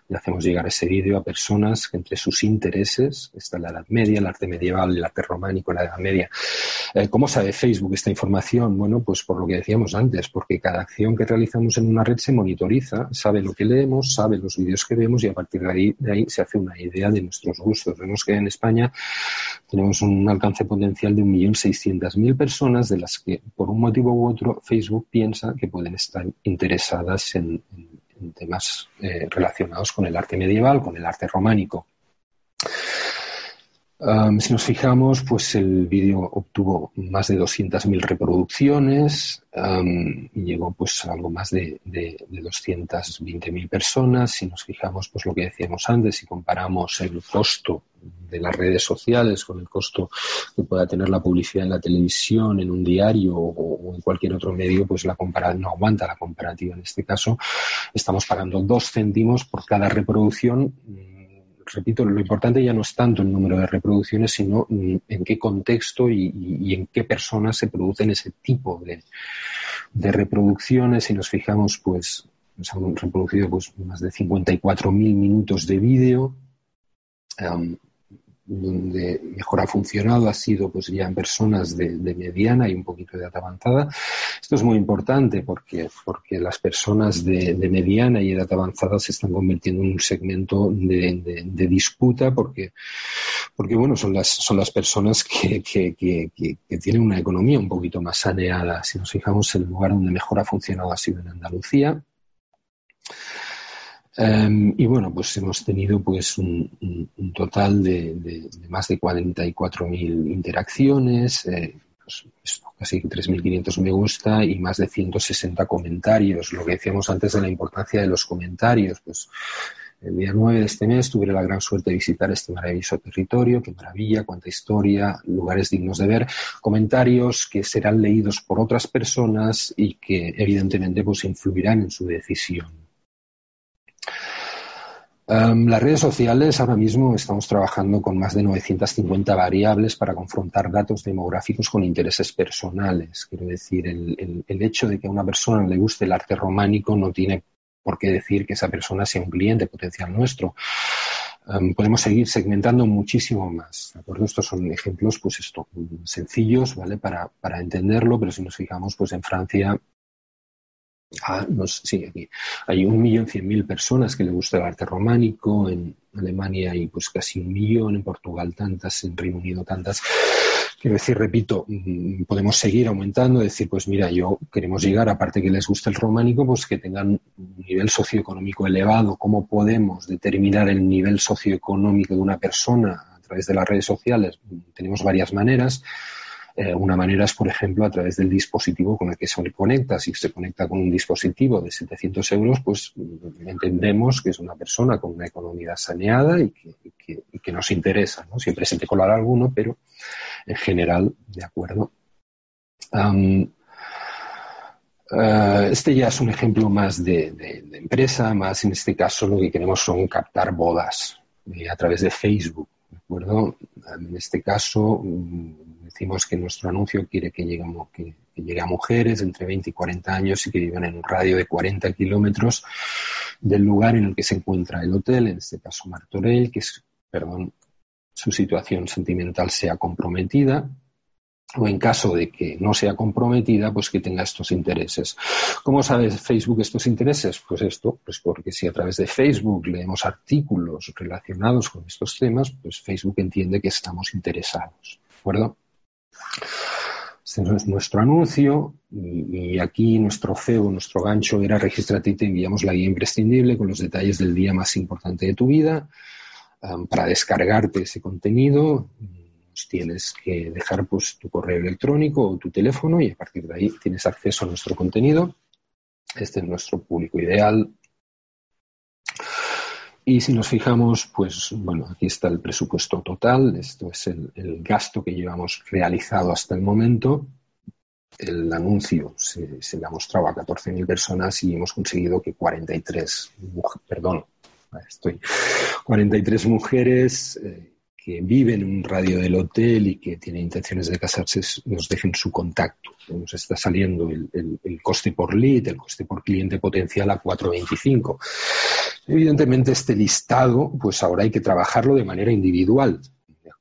le hacemos llegar ese vídeo a personas que entre sus intereses está la Edad Media, el arte medieval, el arte románico, la Edad Media. Eh, ¿Cómo sabe Facebook esta información? Bueno, pues por lo que decíamos antes, porque cada acción que realizamos en una red se monitoriza, sabe lo que leemos, sabe los vídeos que vemos y a partir de ahí, de ahí se hace una idea de nuestros gustos. Vemos que en España tenemos un alcance potencial de 1.600.000 personas, de las que por un motivo u otro Facebook piensa que pueden estar interesadas en, temas eh, relacionados con el arte medieval, con el arte románico. Si nos fijamos, pues el vídeo obtuvo más de 200.000 reproducciones y llegó pues a algo más de, de, de 220.000 personas. Si nos fijamos, pues lo que decíamos antes, si comparamos el costo de las redes sociales con el costo que pueda tener la publicidad en la televisión, en un diario o, en cualquier otro medio, pues la comparación no aguanta la comparativa. En este caso, estamos pagando dos céntimos por cada reproducción repito, lo importante ya no es tanto el número de reproducciones, sino mm, en qué contexto y, en qué personas se producen ese tipo de, reproducciones. Si nos fijamos, pues se han reproducido pues, más de 54.000 minutos de vídeo donde mejor ha funcionado ha sido pues ya en personas de, mediana y un poquito de edad avanzada. Esto es muy importante porque, porque las personas de, mediana y edad avanzada se están convirtiendo en un segmento de, disputa porque, porque bueno, son las, son las personas que, que, que, tienen una economía un poquito más saneada. Si nos fijamos, el lugar donde mejor ha funcionado ha sido en Andalucía Em, y bueno, pues hemos tenido pues un, total de, más de 44.000 interacciones, eh, pues, casi 3.500 me gusta y más de 160 comentarios. Lo que decíamos antes de la importancia de los comentarios, pues el día 9 de este mes tuve la gran suerte de visitar este maravilloso territorio, qué maravilla, cuánta historia, lugares dignos de ver, comentarios que serán leídos por otras personas y que evidentemente pues influirán en su decisión. Em, las redes sociales ahora mismo estamos trabajando con más de 950 variables para confrontar datos demográficos con intereses personales. Quiero decir, el, hecho de que a una persona le guste el arte románico no tiene por qué decir que esa persona sea un cliente potencial nuestro. Em, podemos seguir segmentando muchísimo más. ¿de? Estos son ejemplos, pues esto, sencillos, ¿vale? Para, para entenderlo, pero si nos fijamos, pues en Francia Ah, sí, aquí hay un millón cien mil personas que le gusta el arte románico, en Alemania hay pues casi un millón, en Portugal tantas, en Reino Unido tantas. Quiero decir, repito, mm, podemos seguir aumentando, decir, pues mira, yo queremos llegar, aparte que les guste el románico, pues que tengan un nivel socioeconómico elevado. ¿Cómo podemos determinar el nivel socioeconómico de una persona a través de las redes sociales? Tenemos varias maneras. Eh, una manera es, por ejemplo, a través del dispositivo con el que se conecta. Si se conecta con un dispositivo de 700 euros, pues mm, entendemos que es una persona con una economía saneada y que, nos interesa. Siempre se te colará alguno, pero en general, de acuerdo. Eh, este ya es un ejemplo más de, empresa, más en este caso lo que queremos son captar bodas eh, a través de Facebook. ¿de acuerdo? En este caso, mm, decimos que nuestro anuncio quiere que llegue, que, llegue a mujeres entre 20 y 40 años y que vivan en un radio de 40 kilómetros del lugar en el que se encuentra el hotel, en este caso Martorell, que es, perdón, su situación sentimental sea comprometida o en caso de que no sea comprometida, pues que tenga estos intereses. ¿Cómo sabe Facebook estos intereses? Pues esto, pues porque si a través de Facebook leemos artículos relacionados con estos temas, pues Facebook entiende que estamos interesados. ¿De acuerdo? Este es nuestro anuncio y, aquí nuestro CEO, nuestro gancho era registrarte y te enviamos la guía imprescindible con los detalles del día más importante de tu vida para descargarte ese contenido. Tienes que dejar pues, tu correo electrónico o tu teléfono y a partir de ahí tienes acceso a nuestro contenido. Este es nuestro público ideal. Y si nos fijamos, pues bueno, aquí está el presupuesto total. Esto es el, gasto que llevamos realizado hasta el momento el anuncio se, le ha mostrado a 14.000 personas y hemos conseguido que 43, perdón, estoy, 43 mujeres eh, que viven en un radio del hotel y que tienen intenciones de casarse nos dejen su contacto. Nos está saliendo el, el coste por lead, el coste por cliente potencial a 4,25. Evidentemente este listado, pues ahora hay que trabajarlo de manera individual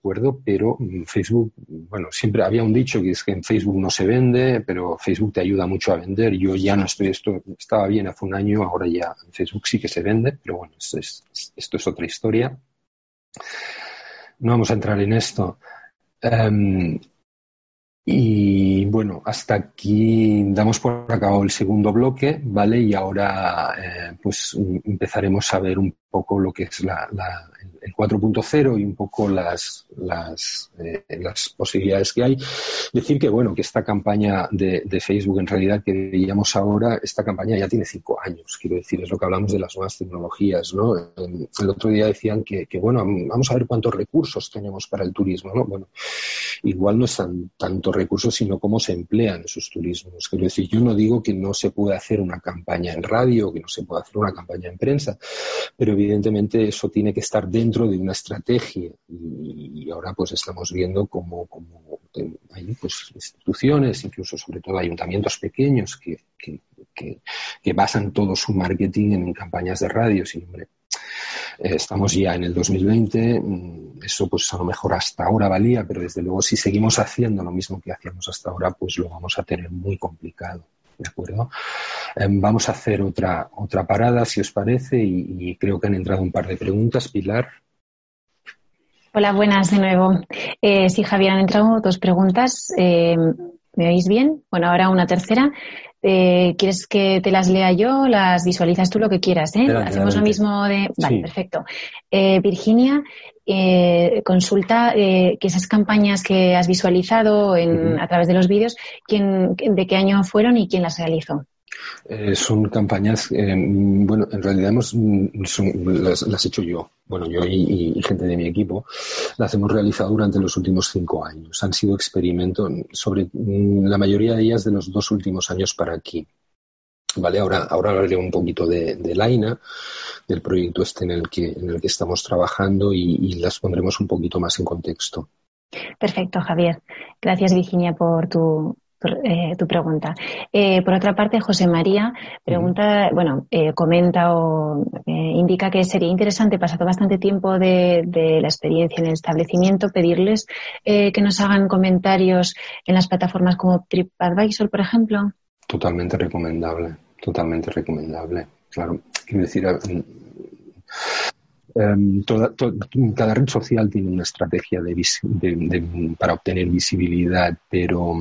acuerdo, pero Facebook, bueno, siempre había un dicho que es que en Facebook no se vende, pero Facebook te ayuda mucho a vender. Yo ya no estoy, esto estaba bien hace un año, ahora ya en Facebook sí que se vende, pero bueno, esto es, esto es otra historia. No vamos a entrar en esto. Em, y bueno, hasta aquí damos por acabado el segundo bloque, ¿vale? Y ahora eh, pues empezaremos a ver un poco lo que es la, el 4.0 y un poco las, las, eh, las, posibilidades que hay. Decir que, bueno, que esta campaña de, de, Facebook, en realidad, que veíamos ahora, esta campaña ya tiene cinco años, quiero decir, es lo que hablamos de las nuevas tecnologías, ¿no? El otro día decían que, que bueno, vamos a ver cuántos recursos tenemos para el turismo, ¿no? Bueno, igual no están tantos recursos, sino cómo se emplean esos turismos. Quiero decir, yo no digo que no se pueda hacer una campaña en radio, que no se pueda hacer una campaña en prensa, pero evidentemente eso tiene que estar dentro de una estrategia y, ahora pues estamos viendo como, hay pues, instituciones, incluso sobre todo ayuntamientos pequeños que, que, basan todo su marketing en campañas de radio. Eh, estamos ya en el 2020, mm, eso pues a lo mejor hasta ahora valía, pero desde luego si seguimos haciendo lo mismo que hacíamos hasta ahora, pues lo vamos a tener muy complicado. ¿De acuerdo? Em, vamos a hacer otra, otra parada, si os parece, y, y, creo que han entrado un par de preguntas. Pilar. Hola, buenas de nuevo. Eh, sí, Javier, han entrado dos preguntas. Eh, ¿Me oís bien? Bueno, ahora una tercera. Eh, ¿Quieres que te las lea yo? Las visualizas tú lo que quieras, ¿eh? Hacemos lo mismo de. Vale, perfecto. Virginia eh, consulta que esas campañas que has visualizado en, a través de los vídeos, ¿quién, ¿de qué año fueron y quién las realizó? Eh, son campañas, eh, bueno, en realidad hemos, mm, las, he hecho yo, bueno, yo y, gente de mi equipo, las hemos realizado durante los últimos cinco años. Han sido experimentos sobre mm, la mayoría de ellas de los dos últimos años para aquí. Vale, ahora, ahora hablaré un poquito de, de Laina, del proyecto este en el que, en el que estamos trabajando y las pondremos un poquito más en contexto. Perfecto, Javier. Gracias, Virginia, por tu, eh, tu pregunta. Eh, por otra parte, José María pregunta, bueno, eh, comenta o indica que sería interesante, pasado bastante tiempo de, la experiencia en el establecimiento, pedirles que nos hagan comentarios en las plataformas como TripAdvisor, por ejemplo. Totalmente recomendable, totalmente recomendable. Claro, quiero decir, em, cada red social tiene una estrategia para obtener visibilidad, pero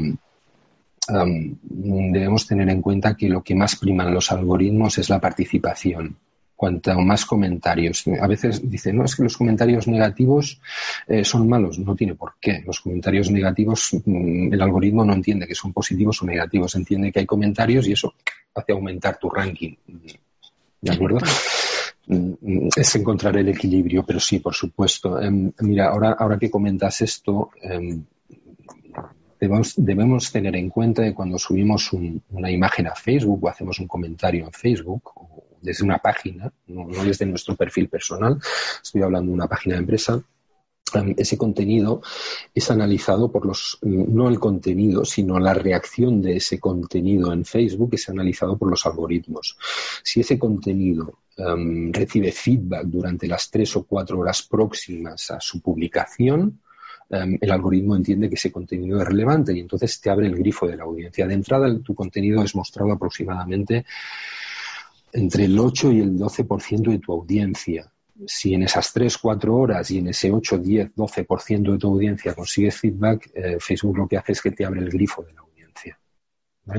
debemos tener en cuenta que lo que más priman los algoritmos es la participación. Cuanto más comentarios. A veces dicen, no, es que los comentarios negativos eh, son malos. No tiene por qué. Los comentarios negativos, mm, el algoritmo no entiende que son positivos o negativos. Entiende que hay comentarios y eso hace aumentar tu ranking. ¿De acuerdo? Mm, es encontrar el equilibrio, pero sí, por supuesto. Em, mira, ahora, ahora que comentas esto, em, debemos, tener en cuenta que cuando subimos una imagen a Facebook o hacemos un comentario en Facebook o desde una página, no, desde nuestro perfil personal, estoy hablando de una página de empresa, em, ese contenido es analizado por los, no el contenido, sino la reacción de ese contenido en Facebook es analizado por los algoritmos. Si ese contenido recibe feedback durante las tres o cuatro horas próximas a su publicación, el algoritmo entiende que ese contenido es relevante y entonces te abre el grifo de la audiencia. De entrada, tu contenido es mostrado aproximadamente entre el 8 y el 12% de tu audiencia. Si en esas 3, 4 horas y en ese 8, 10, 12% de tu audiencia consigues feedback, eh, Facebook lo que hace es que te abre el grifo de la audiencia.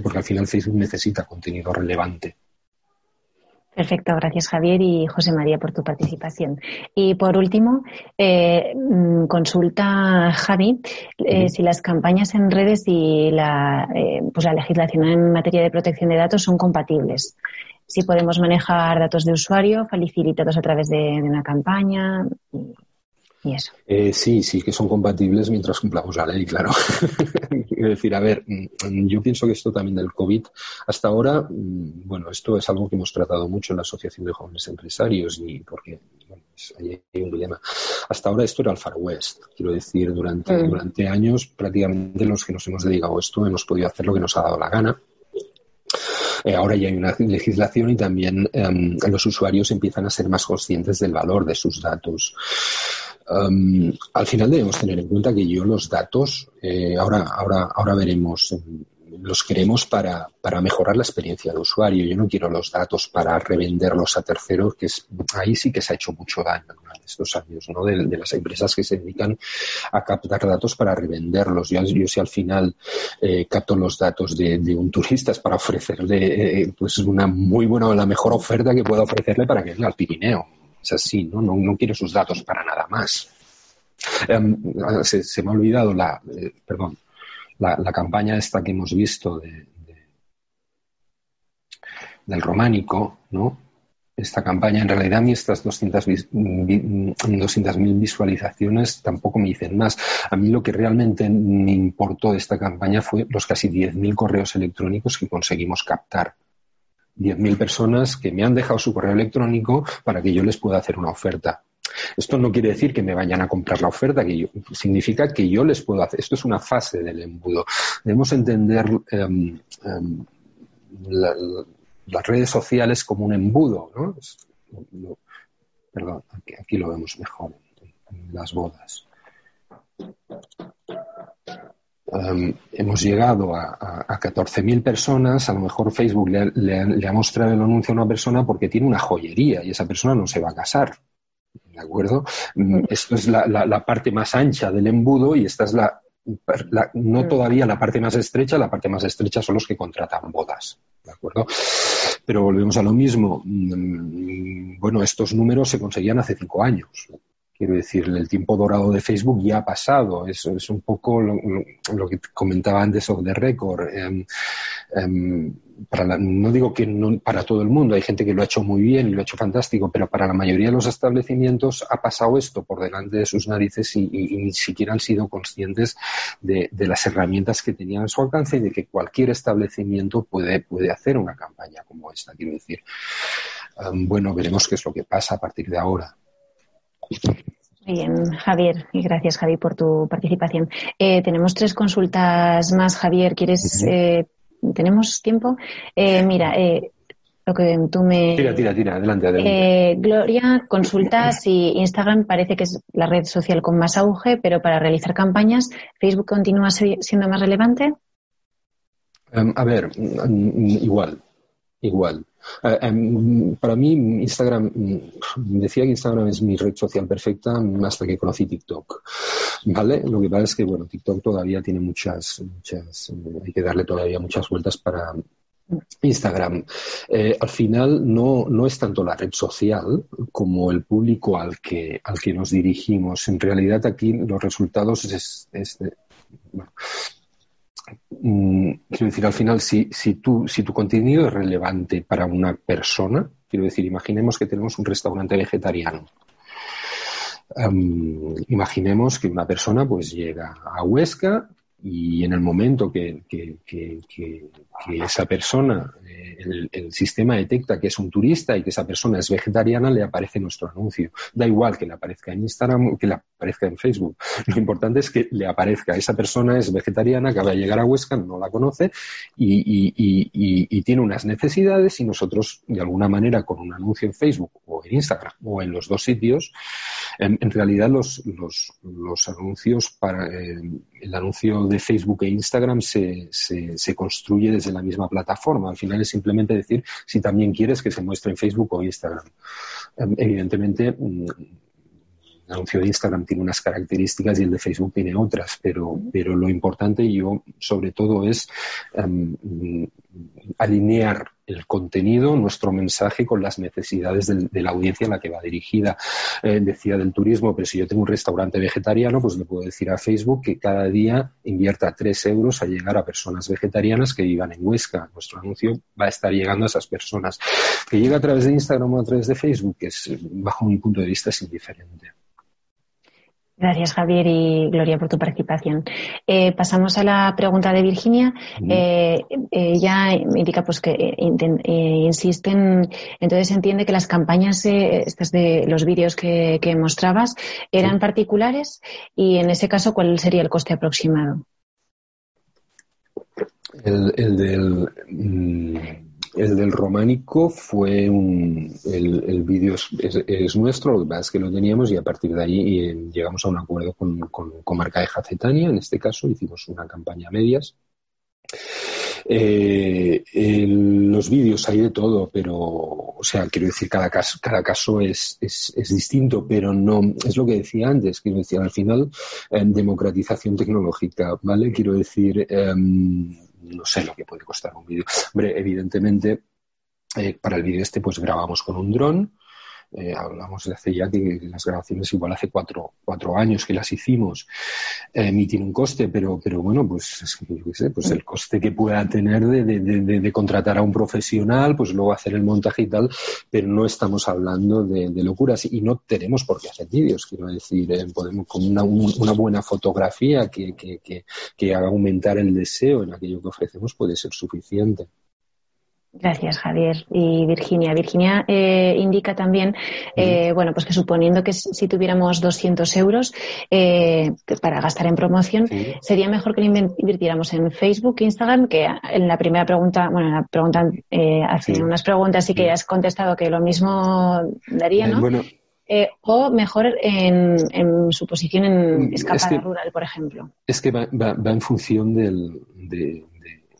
Porque al final Facebook necesita contenido relevante. Perfecto, gracias Javier y José María por tu participación. Y por último, eh, mm, consulta Javi eh, si las campañas en redes y la, eh, pues la legislación en materia de protección de datos son compatibles. Si podemos manejar datos de usuario facilitados a través de, de una campaña. Eh, sí, sí que son compatibles mientras cumplamos la ley, claro. Quiero decir, a ver, mm, yo pienso que esto también del COVID, hasta ahora, mm, bueno, esto es algo que hemos tratado mucho en la Asociación de Jóvenes Empresarios y porque bueno, hay un dilema. Hasta ahora esto era el Far West. Quiero decir, durante, mm. durante años prácticamente los que nos hemos dedicado a esto hemos podido hacer lo que nos ha dado la gana. Eh, ahora ya hay una legislación y también em, los usuarios empiezan a ser más conscientes del valor de sus datos. Um, al final debemos tener en cuenta que yo los datos, eh, ahora, ahora, ahora veremos, em, los queremos para, para, mejorar la experiencia del usuario. Yo no quiero los datos para revenderlos a terceros, que es, ahí sí que se ha hecho mucho daño durante estos años, ¿no? De, las empresas que se dedican a captar datos para revenderlos. Yo, yo si al final eh, capto los datos de, un turista es para ofrecerle eh, pues una muy buena, la mejor oferta que pueda ofrecerle para que venga al Pirineo es así, ¿no? No, quiero sus datos para nada más. Em, se, me ha olvidado la, eh, perdón, la, campaña esta que hemos visto de, del románico, ¿no? Esta campaña, en realidad, ni estas 200.000 visualizaciones tampoco me dicen más. A mí lo que realmente me importó de esta campaña fue los casi 10.000 correos electrónicos que conseguimos captar 10.000 personas que me han dejado su correo electrónico para que yo les pueda hacer una oferta. Esto no quiere decir que me vayan a comprar la oferta, que significa que yo les puedo hacer. Esto es una fase del embudo. Debemos entender em, em, las redes sociales como un embudo. perdón, aquí, lo vemos mejor en las bodas. Em, hemos llegado a, a, 14.000 personas, a lo mejor Facebook le, ha mostrado el anuncio a una persona porque tiene una joyería y esa persona no se va a casar. ¿De acuerdo? Mm, esto es la, parte más ancha del embudo y esta es la, no mm. todavía la parte más estrecha, la parte más estrecha son los que contratan bodas. ¿De acuerdo? Pero volvemos a lo mismo. Mm, bueno, estos números se conseguían hace cinco años. Quiero decir, el tiempo dorado de Facebook ya ha pasado. Es un poco lo, que comentaba antes sobre the record. Em, em, no digo que no, para todo el mundo, hay gente que lo ha hecho muy bien y lo ha hecho fantástico, pero para la mayoría de los establecimientos ha pasado esto por delante de sus narices y, ni siquiera han sido conscientes de, las herramientas que tenían a su alcance y de que cualquier establecimiento puede, puede hacer una campaña como esta. Quiero decir, em, bueno, veremos qué es lo que pasa a partir de ahora. Muy bien, Javier, y gracias Javi por tu participación. Eh, tenemos tres consultas más, Javier. ¿Quieres? Eh, ¿Tenemos tiempo? Eh, mira, lo que tú me. Tira, tira, tira, adelante, adelante. Gloria, consulta si Instagram parece que es la red social con más auge, pero para realizar campañas, ¿Facebook continúa siendo más relevante? Em, a ver, mm, mm, igual, igual. Eh, em, para mí, Instagram, mm, decía que Instagram es mi red social perfecta hasta que conocí TikTok. ¿Vale? Lo que pasa es que, bueno, TikTok todavía tiene muchas, muchas, eh, hay que darle todavía muchas vueltas para, Instagram. Eh, al final no, no, es tanto la red social como el público al que, al que nos dirigimos. En realidad aquí los resultados es, es, Mm, quiero decir, al final, si, tu, si tu contenido es relevante para una persona, quiero decir, imaginemos que tenemos un restaurante vegetariano. imaginemos que una persona pues llega a Huesca y en el momento que, esa persona, eh, el, sistema detecta que es un turista y que esa persona es vegetariana, le aparece nuestro anuncio. Da igual que le aparezca en Instagram o que le aparezca en Facebook. Lo importante es que le aparezca. Esa persona es vegetariana, acaba de llegar a Huesca, no la conoce y, tiene unas necesidades y nosotros, de alguna manera, con un anuncio en Facebook en Instagram o en los dos sitios, en, realidad los, los, anuncios para el anuncio de Facebook e Instagram se, se, construye desde la misma plataforma. Al final es simplemente decir si también quieres que se muestre en Facebook o Instagram. Em, evidentemente, mm, el anuncio de Instagram tiene unas características y el de Facebook tiene otras, pero, pero lo importante yo sobre todo es em, alinear el contenido, nuestro mensaje con las necesidades de, la audiencia a la que va dirigida. Eh, decía del turismo, pero si yo tengo un restaurante vegetariano, pues le puedo decir a Facebook que cada día invierta tres euros a llegar a personas vegetarianas que vivan en Huesca. Nuestro anuncio va a estar llegando a esas personas. Que llega a través de Instagram o a través de Facebook, es, bajo mi punto de vista, es indiferente. Gracias, Javier y Gloria, por tu participación. Eh, pasamos a la pregunta de Virginia. Eh, ella indica pues, que eh, insisten, entonces entiende que las campañas estas de los vídeos que, mostrabas eran particulares y en ese caso, ¿cuál sería el coste aproximado? El, del. El del románico fue un. El, vídeo es, nuestro, lo que es que lo teníamos y a partir de ahí eh, llegamos a un acuerdo con, con, Marca de Jacetania. En este caso hicimos una campaña a medias. Eh, los vídeos hay de todo, pero, o sea, quiero decir, cada caso, caso es, es, distinto, pero no, es lo que decía antes, quiero decir, al final, eh, democratización tecnológica, ¿vale? Quiero decir, em, no sé lo que puede costar un vídeo. Hombre, evidentemente, eh, para el vídeo este, pues grabamos con un dron. Eh, hablamos de hace ya que las grabaciones igual hace cuatro, cuatro años que las hicimos, eh, un coste, pero, pero bueno, pues, pues el coste que pueda tener de, contratar a un profesional, pues luego hacer el montaje y tal, pero no estamos hablando de, locuras y no tenemos por qué hacer vídeos, quiero decir, eh, podemos con una, una, buena fotografía que, que, que, que haga aumentar el deseo en aquello que ofrecemos puede ser suficiente. Gracias, Javier. Y Virginia. Virginia eh, indica también, eh, bueno, pues que suponiendo que si tuviéramos 200 euros eh, para gastar en promoción, sería mejor que lo invirtiéramos en Facebook, Instagram, que en la primera pregunta, bueno, en la pregunta, hace unas preguntas y que has contestado que lo mismo daría, ¿no? o mejor en, su posición en mm, escapada rural, por ejemplo. Es que va, en función del, de,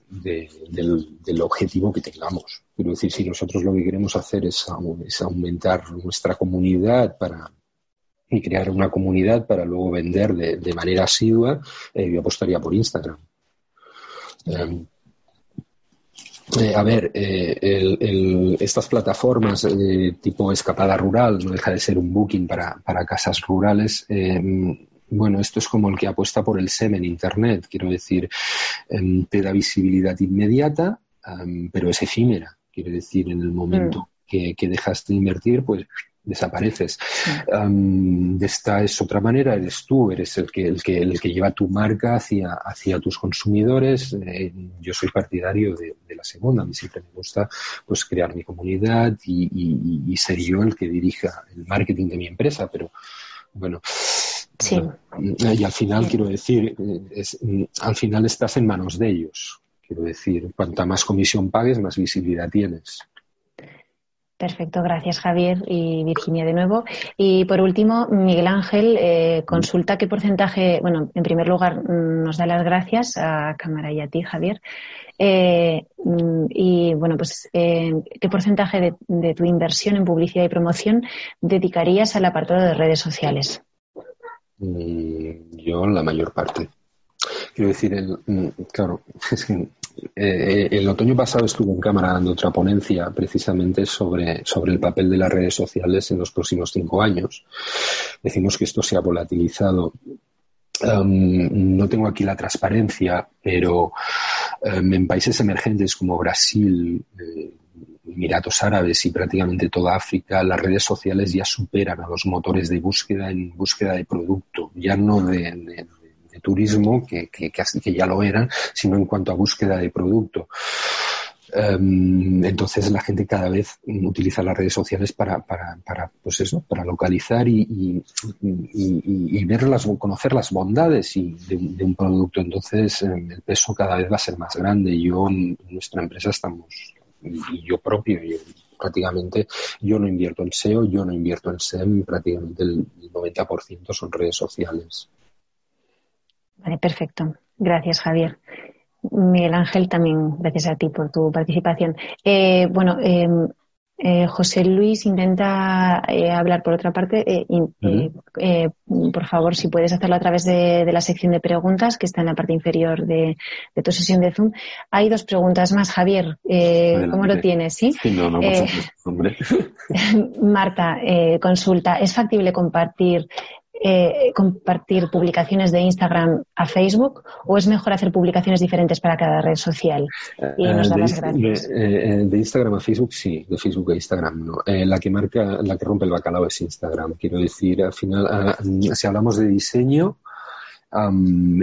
del, objetivo que tengamos. Quiero decir, si nosotros lo que queremos hacer es, aumentar nuestra comunidad para, y crear una comunidad para luego vender de, manera asidua, eh, yo apostaría por Instagram. Em, eh, a ver, eh, estas plataformas tipo escapada rural no deja de ser un booking para casas rurales. Bueno, esto es como el que apuesta por el SEM en Internet, quiero decir, em, te da visibilidad inmediata, em, pero es efímera, quiero decir, en el momento mm. que, que, dejas de invertir, pues desapareces. Em, esta es otra manera, eres tú, eres el que, el que, el que lleva tu marca hacia, hacia tus consumidores. Eh, yo soy partidario de, la segunda, a mí siempre me gusta pues crear mi comunidad y, y ser yo el que dirija el marketing de mi empresa, pero bueno, Sí. Y al final, quiero decir, es, al final estás en manos de ellos. Quiero decir, cuanta más comisión pagues, más visibilidad tienes. Perfecto, gracias Javier y Virginia de nuevo. Y por último, Miguel Ángel eh, consulta qué porcentaje, bueno, en primer lugar nos da las gracias a Cámara y a ti, Javier. Eh, y bueno, pues eh, qué porcentaje de, de tu inversión en publicidad y promoción dedicarías al apartado de redes sociales. Yo la mayor parte. Quiero decir, el, mm, claro, es que eh, el otoño pasado estuve en cámara dando otra ponencia precisamente sobre, sobre el papel de las redes sociales en los próximos cinco años. Decimos que esto se ha volatilizado. no tengo aquí la transparencia, pero en países emergentes como Brasil, eh, Emiratos Árabes y prácticamente toda África, las redes sociales ya superan a los motores de búsqueda en búsqueda de producto, ya no de, turismo, que, que, que, ya lo eran, sino en cuanto a búsqueda de producto. Em, entonces la gente cada vez utiliza las redes sociales para, para, para pues eso, para localizar y, y, y, ver conocer las bondades y de, un producto. Entonces em, el peso cada vez va a ser más grande. Yo en nuestra empresa estamos y yo propio, prácticamente yo no invierto en SEO, yo no invierto en SEM, prácticamente el 90% son redes sociales. Vale, perfecto. Gracias, Javier. Miguel Ángel, también gracias a ti por tu participación. Eh, bueno, em, Eh, José Luis intenta eh, hablar por otra parte. Eh, por favor, si puedes hacerlo a través de, la sección de preguntas que está en la parte inferior de, tu sesión de Zoom. Hay dos preguntas más, Javier. ¿Cómo lo tienes? Sí, no, no, hombre. Marta, consulta. ¿Es factible compartir eh, compartir publicaciones de Instagram a Facebook o es mejor hacer publicaciones diferentes para cada red social? Y nos da de, las gracias. Eh, de, Instagram a Facebook sí, de Facebook a Instagram no. Eh, la que marca, la que rompe el bacalao es Instagram. Quiero decir, al final, ah, si hablamos de diseño,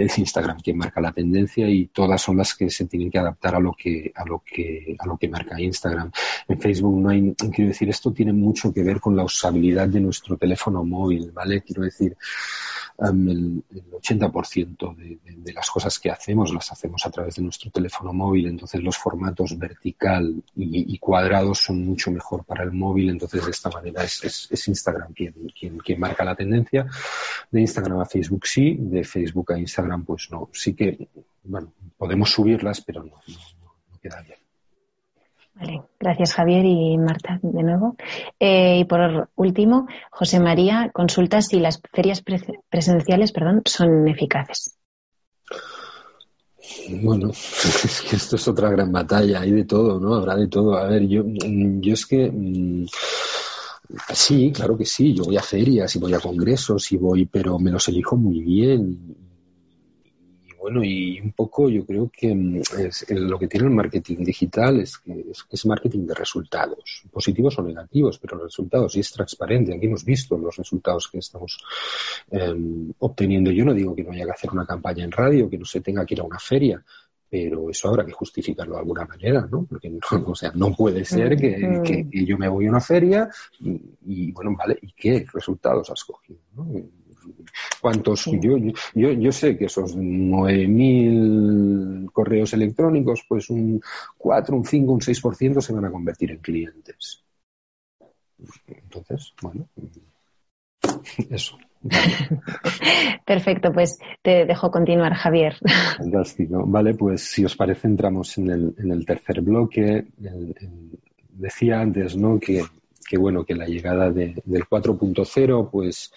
es Instagram quien marca la tendencia y todas son las que se tienen que adaptar a lo que a lo que a lo que marca Instagram. En Facebook no hay quiero decir esto tiene mucho que ver con la usabilidad de nuestro teléfono móvil, ¿vale? Quiero decir el, 80% de, las cosas que hacemos las hacemos a través de nuestro teléfono móvil, entonces los formatos vertical y, cuadrados son mucho mejor para el móvil, entonces de esta manera es, Instagram quien, quien, marca la tendencia. De Instagram a Facebook sí, de Facebook a Instagram pues no. Sí que, bueno, podemos subirlas, pero no, no queda bien. Vale, gracias Javier y Marta de nuevo. Eh, y por último, José María consulta si las ferias presenciales perdón, son eficaces. Bueno, es que esto es otra gran batalla, hay de todo, ¿no? Habrá de todo. A ver, yo, yo es que mm, sí, claro que sí, yo voy a ferias y voy a congresos y voy, pero me los elijo muy bien bueno, y un poco yo creo que mm, lo que tiene el marketing digital es que es, marketing de resultados, positivos o negativos, pero resultados, y es transparente. Aquí hemos visto los resultados que estamos em, obteniendo. Yo no digo que no haya que hacer una campaña en radio, que no se tenga que ir a una feria, pero eso habrá que justificarlo de alguna manera, ¿no? Porque no, o sea, no puede ser que, yo me voy a una feria y, y, bueno, vale, ¿y qué resultados has cogido? ¿no? ¿Cuántos? Yo, yo, yo sé que esos 9.000 correos electrónicos, pues un 4, un 5, un 6% se van a convertir en clientes. Entonces, bueno, eso. Perfecto, pues te dejo continuar, Javier. Fantástico. Vale, pues si os parece, entramos en el, en el tercer bloque. decía antes, ¿no? Que, que, bueno, que la llegada de, del 4.0, pues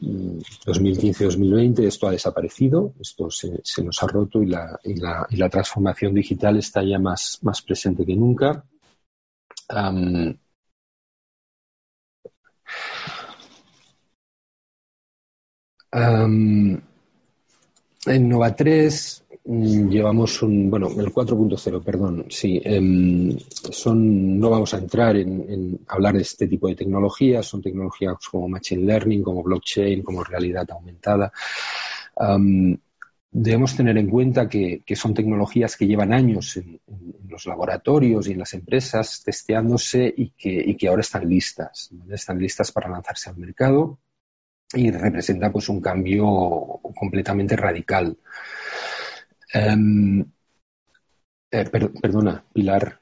2015-2020 esto ha desaparecido, esto se, nos ha roto y la, y, la, y la, transformación digital está ya más, más presente que nunca. en Nova 3 Mm, llevamos un, bueno, el 4.0, perdón, sí, em, son, no vamos a entrar en, hablar de este tipo de tecnologías, son tecnologías como Machine Learning, como blockchain, como realidad aumentada. debemos tener en cuenta que, son tecnologías que llevan años en, los laboratorios y en las empresas testeándose y que, y que ahora están listas, están listas para lanzarse al mercado y representan pues un cambio completamente radical. Um, eh, per, perdona, Pilar,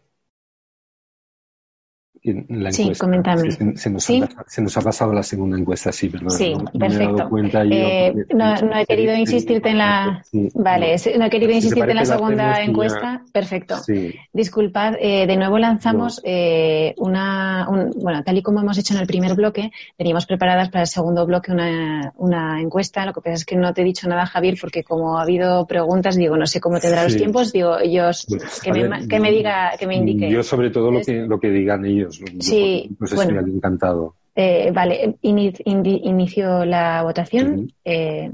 la sí, coméntame. Se, nos Ha, se, nos ha, pasado la segunda encuesta, sí, perdón. Sí, perfecto. Eh, no, no, he querido insistirte en la. vale, no he querido insistirte en la segunda encuesta. Perfecto. Disculpad, eh, de nuevo lanzamos eh, una. bueno, tal y como hemos hecho en el primer bloque, teníamos preparadas para el segundo bloque una, una encuesta. Lo que pasa es que no te he dicho nada, Javier, porque como ha habido preguntas, digo, no sé cómo tendrá los tiempos, digo, ellos. que, me, que, me, diga, que me indique. Yo, sobre todo, lo, que, lo que digan ellos Sí, pues bueno, encantado. Eh, vale, inicio la votación. Eh,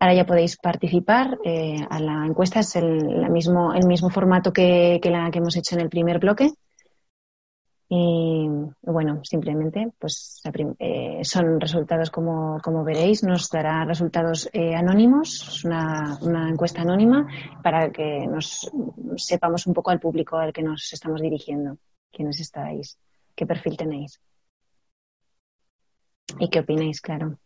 ahora ya podéis participar. Eh, a la encuesta es el, mismo, el mismo formato que, la que hemos hecho en el primer bloque. Y bueno, simplemente pues son resultados como, como, veréis, nos dará resultados anónimos, una, una, encuesta anónima para que nos sepamos un poco al público al que nos estamos dirigiendo, quienes estáis qué perfil tenéis. Y qué opináis, claro.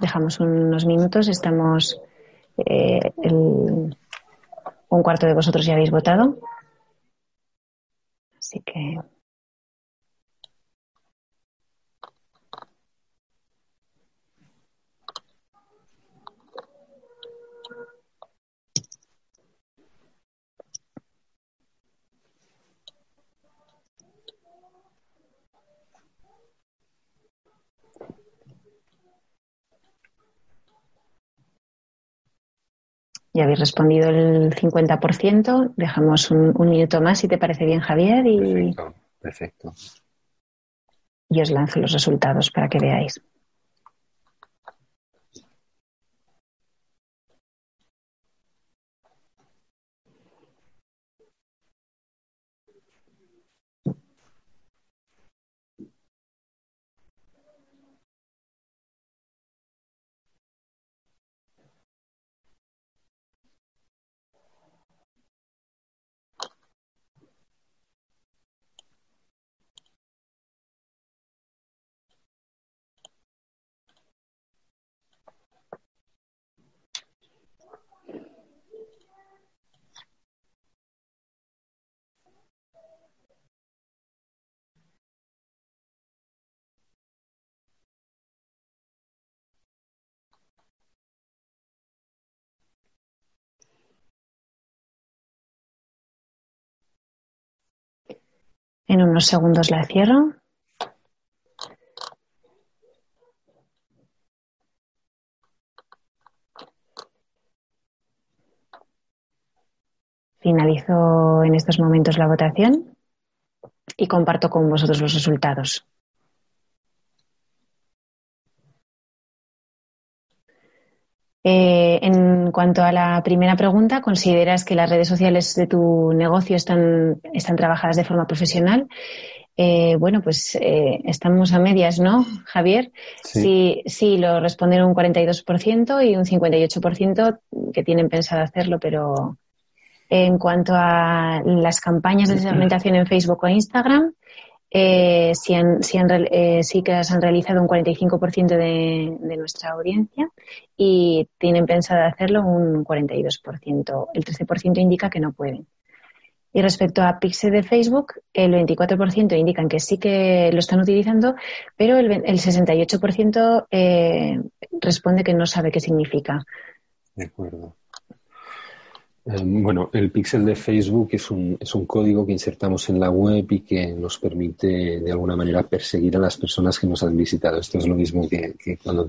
Dejamos unos minutos, estamos eh, un cuarto de vosotros ya habéis votado. Así que Ya habéis respondido el 50%. Dejamos un, minuto más, si te parece bien, Javier. Y, perfecto, perfecto. Y os lanzo los resultados para que veáis. En unos segundos la cierro. Finalizo en estos momentos la votación y comparto con vosotros los resultados. Eh, en cuanto a la primera pregunta, ¿consideras que las redes sociales de tu negocio están, están trabajadas de forma profesional? Eh, bueno, pues eh, estamos a medias, ¿no, Javier? Sí, sí, lo responden un 42% y un 58% que tienen pensado hacerlo, pero en cuanto a las campañas de segmentación en Facebook o Instagram, eh, si han, si han, eh, sí que se han realizado un 45% de, de nuestra audiencia y tienen pensado hacerlo un 42%. El 13% indica que no pueden. Y respecto a Pixel de Facebook, el 24% indican que sí que lo están utilizando, pero el, el 68% eh, responde que no sabe qué significa. De acuerdo. Em, bueno, el pixel de Facebook es un, es un código que insertamos en la web y que nos permite de alguna manera perseguir a las personas que nos han visitado. Esto es lo mismo que, cuando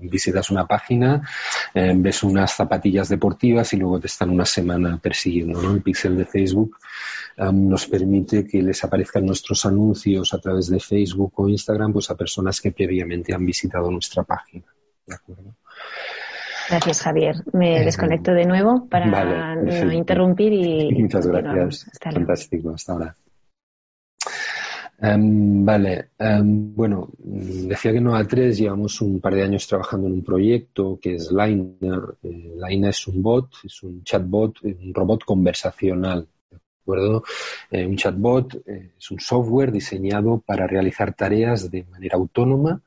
visitas una página, em, ves unas zapatillas deportivas y luego te están una semana persiguiendo. ¿no? El pixel de Facebook nos permite que les aparezcan nuestros anuncios a través de Facebook o Instagram pues, a personas que previamente han visitado nuestra página. ¿De acuerdo? Gracias, Javier. Me desconecto de nuevo para no interrumpir y. Muchas gracias. Fantástico, hasta ahora. Em, vale, em, bueno, decía que no a tres llevamos un par de años trabajando en un proyecto que es Laina. Eh, Laina es un bot, es un chatbot, un robot conversacional. ¿De acuerdo? Eh, un chatbot eh, es un software diseñado para realizar tareas de manera autónoma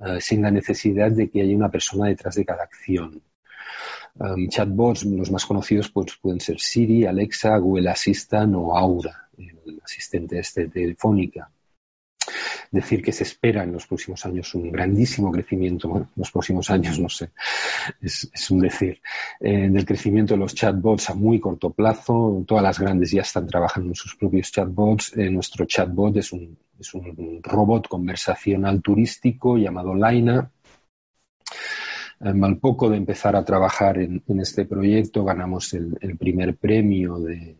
eh, sin la necesidad de que haya una persona detrás de cada acción. Um, chatbots, los más conocidos pues, pueden ser Siri, Alexa, Google Assistant o Aura, el asistente este telefónica decir que se espera en los próximos años un grandísimo crecimiento, bueno, en los próximos años no sé, es, un decir, eh, del crecimiento de los chatbots a muy corto plazo. Todas las grandes ya están trabajando en sus propios chatbots. Eh, nuestro chatbot es un, es un robot conversacional turístico llamado Laina. Al poco de empezar a trabajar en, este proyecto ganamos el primer premio de,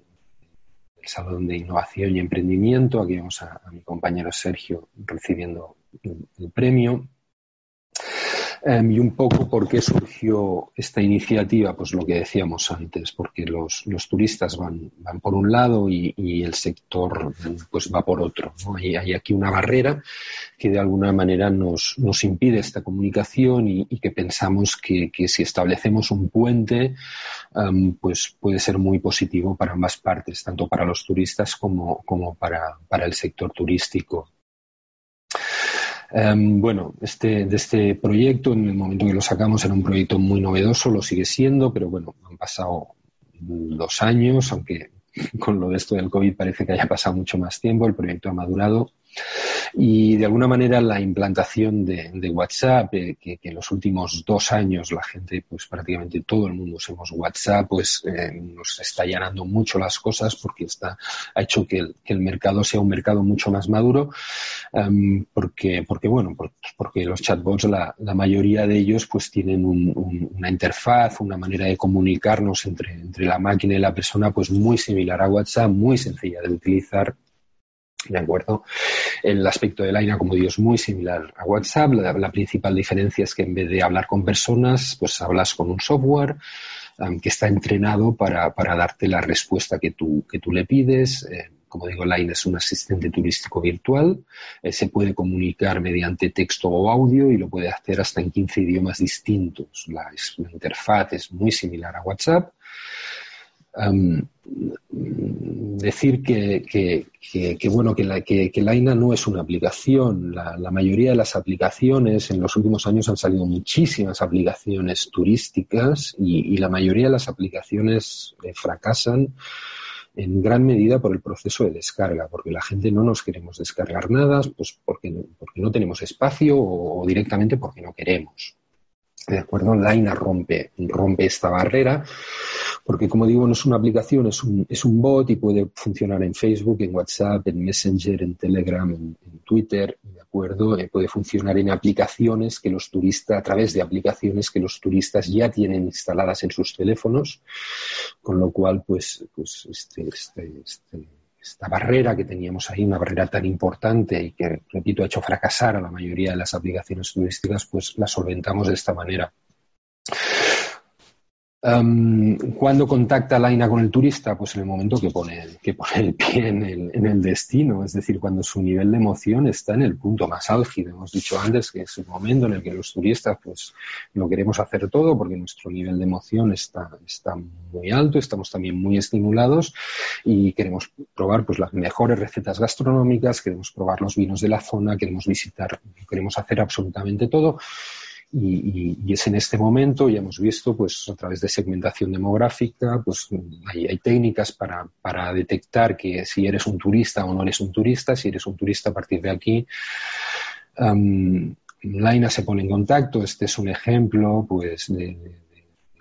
el Salón de Innovación y Emprendimiento. Aquí vemos a, mi compañero Sergio recibiendo el premio. Em, y un poco por qué surgió esta iniciativa, pues lo que decíamos antes, porque los, turistas van, van, por un lado y, el sector pues va por otro. Hay, aquí una barrera que de alguna manera nos, nos impide esta comunicación y, que pensamos que, si establecemos un puente, em, pues puede ser muy positivo para ambas partes, tanto para los turistas como, como para, para el sector turístico. Em, bueno, este, de este proyecto, en el momento que lo sacamos, era un proyecto muy novedoso, lo sigue siendo, pero bueno, han pasado dos años, aunque con lo de esto del COVID parece que haya pasado mucho más tiempo, el proyecto ha madurado Y de alguna manera la implantación de, WhatsApp, eh, que, en los últimos dos años la gente, pues prácticamente todo el mundo usemos WhatsApp, pues eh, nos está llenando mucho las cosas porque está, ha hecho que el, mercado sea un mercado mucho más maduro, em, porque, porque bueno, porque los chatbots, la, mayoría de ellos pues tienen una interfaz, una manera de comunicarnos entre, entre la máquina y la persona pues muy similar a WhatsApp, muy sencilla de utilizar ¿De acuerdo? El aspecto de Laina, como digo, es muy similar a WhatsApp. La, principal diferencia es que en vez de hablar con personas, pues hablas con un software que está entrenado para, darte la respuesta que tú, que tú le pides. Eh, como digo, Line es un asistente turístico virtual. Eh, se puede comunicar mediante texto o audio y lo puede hacer hasta en 15 idiomas distintos. La interfaz es muy similar a WhatsApp decir que, bueno que, la, que, Laina no es una aplicación. La, mayoría de las aplicaciones en los últimos años han salido muchísimas aplicaciones turísticas y, la mayoría de las aplicaciones eh, fracasan en gran medida por el proceso de descarga, porque la gente no nos queremos descargar nada, pues porque, porque no tenemos espacio o, o directamente porque no queremos. ¿De acuerdo? Laina rompe, rompe esta barrera porque como digo, no es una aplicación, es un, es un bot y puede funcionar en Facebook, en WhatsApp, en Messenger, en Telegram, en, Twitter, ¿de acuerdo? Eh, puede funcionar en aplicaciones que los turistas, a través de aplicaciones que los turistas ya tienen instaladas en sus teléfonos, con lo cual, pues, pues este, este, este, esta barrera que teníamos ahí, una barrera tan importante y que, repito, ha hecho fracasar a la mayoría de las aplicaciones turísticas, pues la solventamos de esta manera. ¿Cuándo contacta Laina con el turista? Pues en el momento que pone, que pone el pie en el, en el, destino, es decir, cuando su nivel de emoción está en el punto más álgido. Hemos dicho antes que es el momento en el que los turistas pues lo queremos hacer todo porque nuestro nivel de emoción está, está muy alto, estamos también muy estimulados y queremos probar pues las mejores recetas gastronómicas, queremos probar los vinos de la zona, queremos visitar, queremos hacer absolutamente todo y, es en este momento, ya hemos visto, pues a través de segmentación demográfica, pues hay, técnicas para, para, detectar que si eres un turista o no eres un turista, si eres un turista a partir de aquí, Laina se pone en contacto, este es un ejemplo pues de,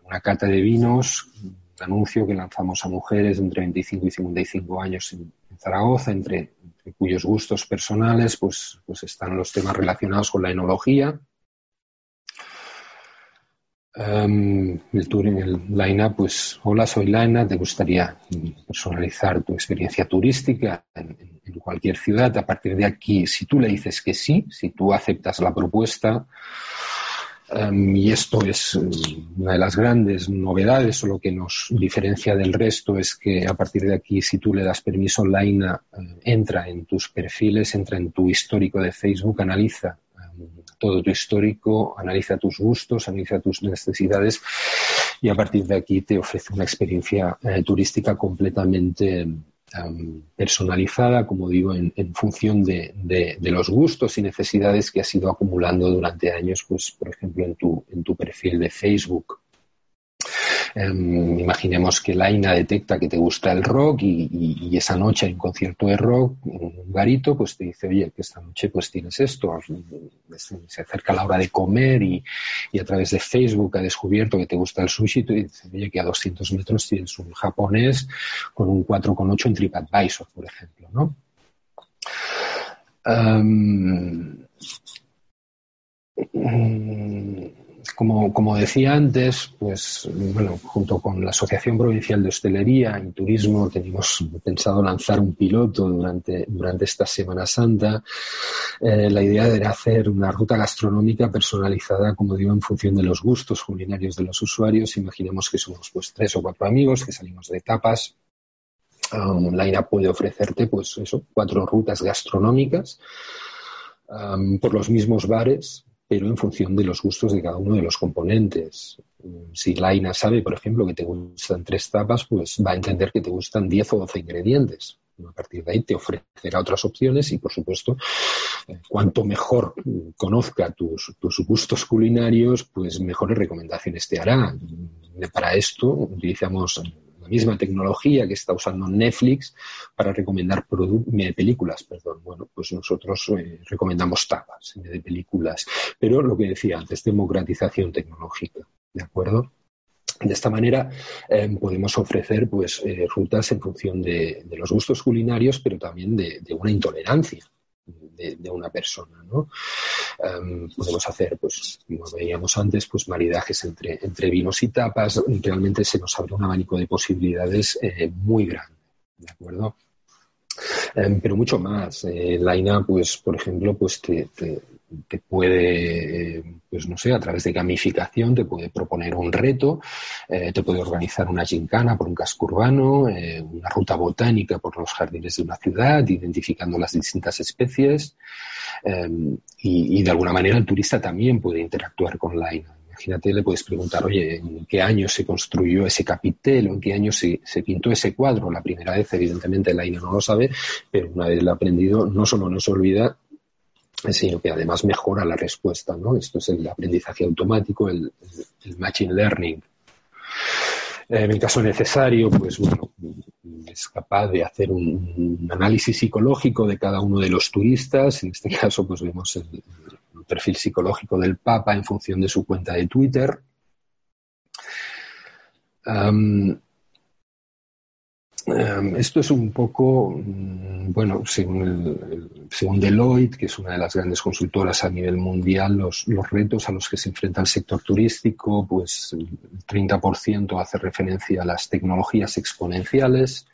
una cata de vinos, un anuncio que lanzamos a mujeres entre 25 y 55 años en, Zaragoza, entre, entre, cuyos gustos personales pues, pues están los temas relacionados con la enología, Um, el Turing, el Laina, pues hola, soy Laina, te gustaría personalizar tu experiencia turística en, cualquier ciudad. A partir de aquí, si tú le dices que sí, si tú aceptas la propuesta, y esto es una de las grandes novedades o lo que nos diferencia del resto es que a partir de aquí, si tú le das permiso, Laina eh, entra en tus perfiles, entra en tu histórico de Facebook, analiza todo tu histórico, analiza tus gustos, analiza tus necesidades y a partir de aquí te ofrece una experiencia eh, turística completamente em, personalizada, como digo, en, función de, los gustos y necesidades que has ido acumulando durante años, pues, por ejemplo, en tu, en tu perfil de Facebook. Em, imaginemos que Laina detecta que te gusta el rock y, esa noche hay un concierto de rock, un garito, pues te dice, oye, que esta noche pues tienes esto, se acerca la hora de comer y, a través de Facebook ha descubierto que te gusta el sushi te dice, oye, que a 200 metros tienes un japonés con un 4,8 en TripAdvisor, por ejemplo, ¿no? Em, como, como, decía antes, pues bueno, junto con la Asociación Provincial de Hostelería y Turismo tenemos pensado lanzar un piloto durante, durante esta Semana Santa. Eh, la idea era hacer una ruta gastronómica personalizada, como digo, en función de los gustos culinarios de los usuarios. Imaginemos que somos pues tres o cuatro amigos que salimos de etapas. Um, la IRA puede ofrecerte pues eso, cuatro rutas gastronómicas um, por los mismos bares pero en función de los gustos de cada uno de los componentes. Si Laina sabe, por ejemplo, que te gustan tres tapas, pues va a entender que te gustan 10 o 12 ingredientes. A partir de ahí te ofrecerá otras opciones y, por supuesto, eh, cuanto mejor conozca tus, tus, gustos culinarios, pues mejores recomendaciones te hará. Para esto utilizamos la misma tecnología que está usando Netflix para recomendar películas. Perdón. Bueno, pues nosotros eh, recomendamos tapas de películas. Pero lo que decía antes, democratización tecnológica. ¿De acuerdo? De esta manera eh, podemos ofrecer pues, eh, rutas en función de, los gustos culinarios, pero también de, una intolerancia de, una persona. ¿no? Em, podemos hacer, pues, como veíamos antes, pues maridajes entre, entre vinos y tapas. Realmente se nos abre un abanico de posibilidades eh, muy grande. ¿De acuerdo? Em, pero mucho más. Eh, Laina, pues, por ejemplo, pues te, puede, pues no sé, a través de gamificación, te puede proponer un reto, eh, te puede organizar una gincana por un casco urbano, eh, una ruta botánica por los jardines de una ciudad, identificando las distintas especies. Em, y, de alguna manera el turista también puede interactuar con Laina. Imagínate, le puedes preguntar, oye, ¿en qué año se construyó ese capitel o en qué año se, pintó ese cuadro? La primera vez, evidentemente, el AINA no lo sabe, pero una vez lo aprendido, no solo no se olvida, sino que además mejora la respuesta, ¿no? Esto es el aprendizaje automático, el, machine learning. En el caso necesario, pues bueno, es capaz de hacer un, análisis psicológico de cada uno de los turistas. En este caso, pues vemos el, perfil psicológico del Papa en función de su cuenta de Twitter. Esto es un poco, mm, bueno, según, según, Deloitte, que es una de las grandes consultoras a nivel mundial, los, los, retos a los que se enfrenta el sector turístico, pues el 30% hace referencia a las tecnologías exponenciales,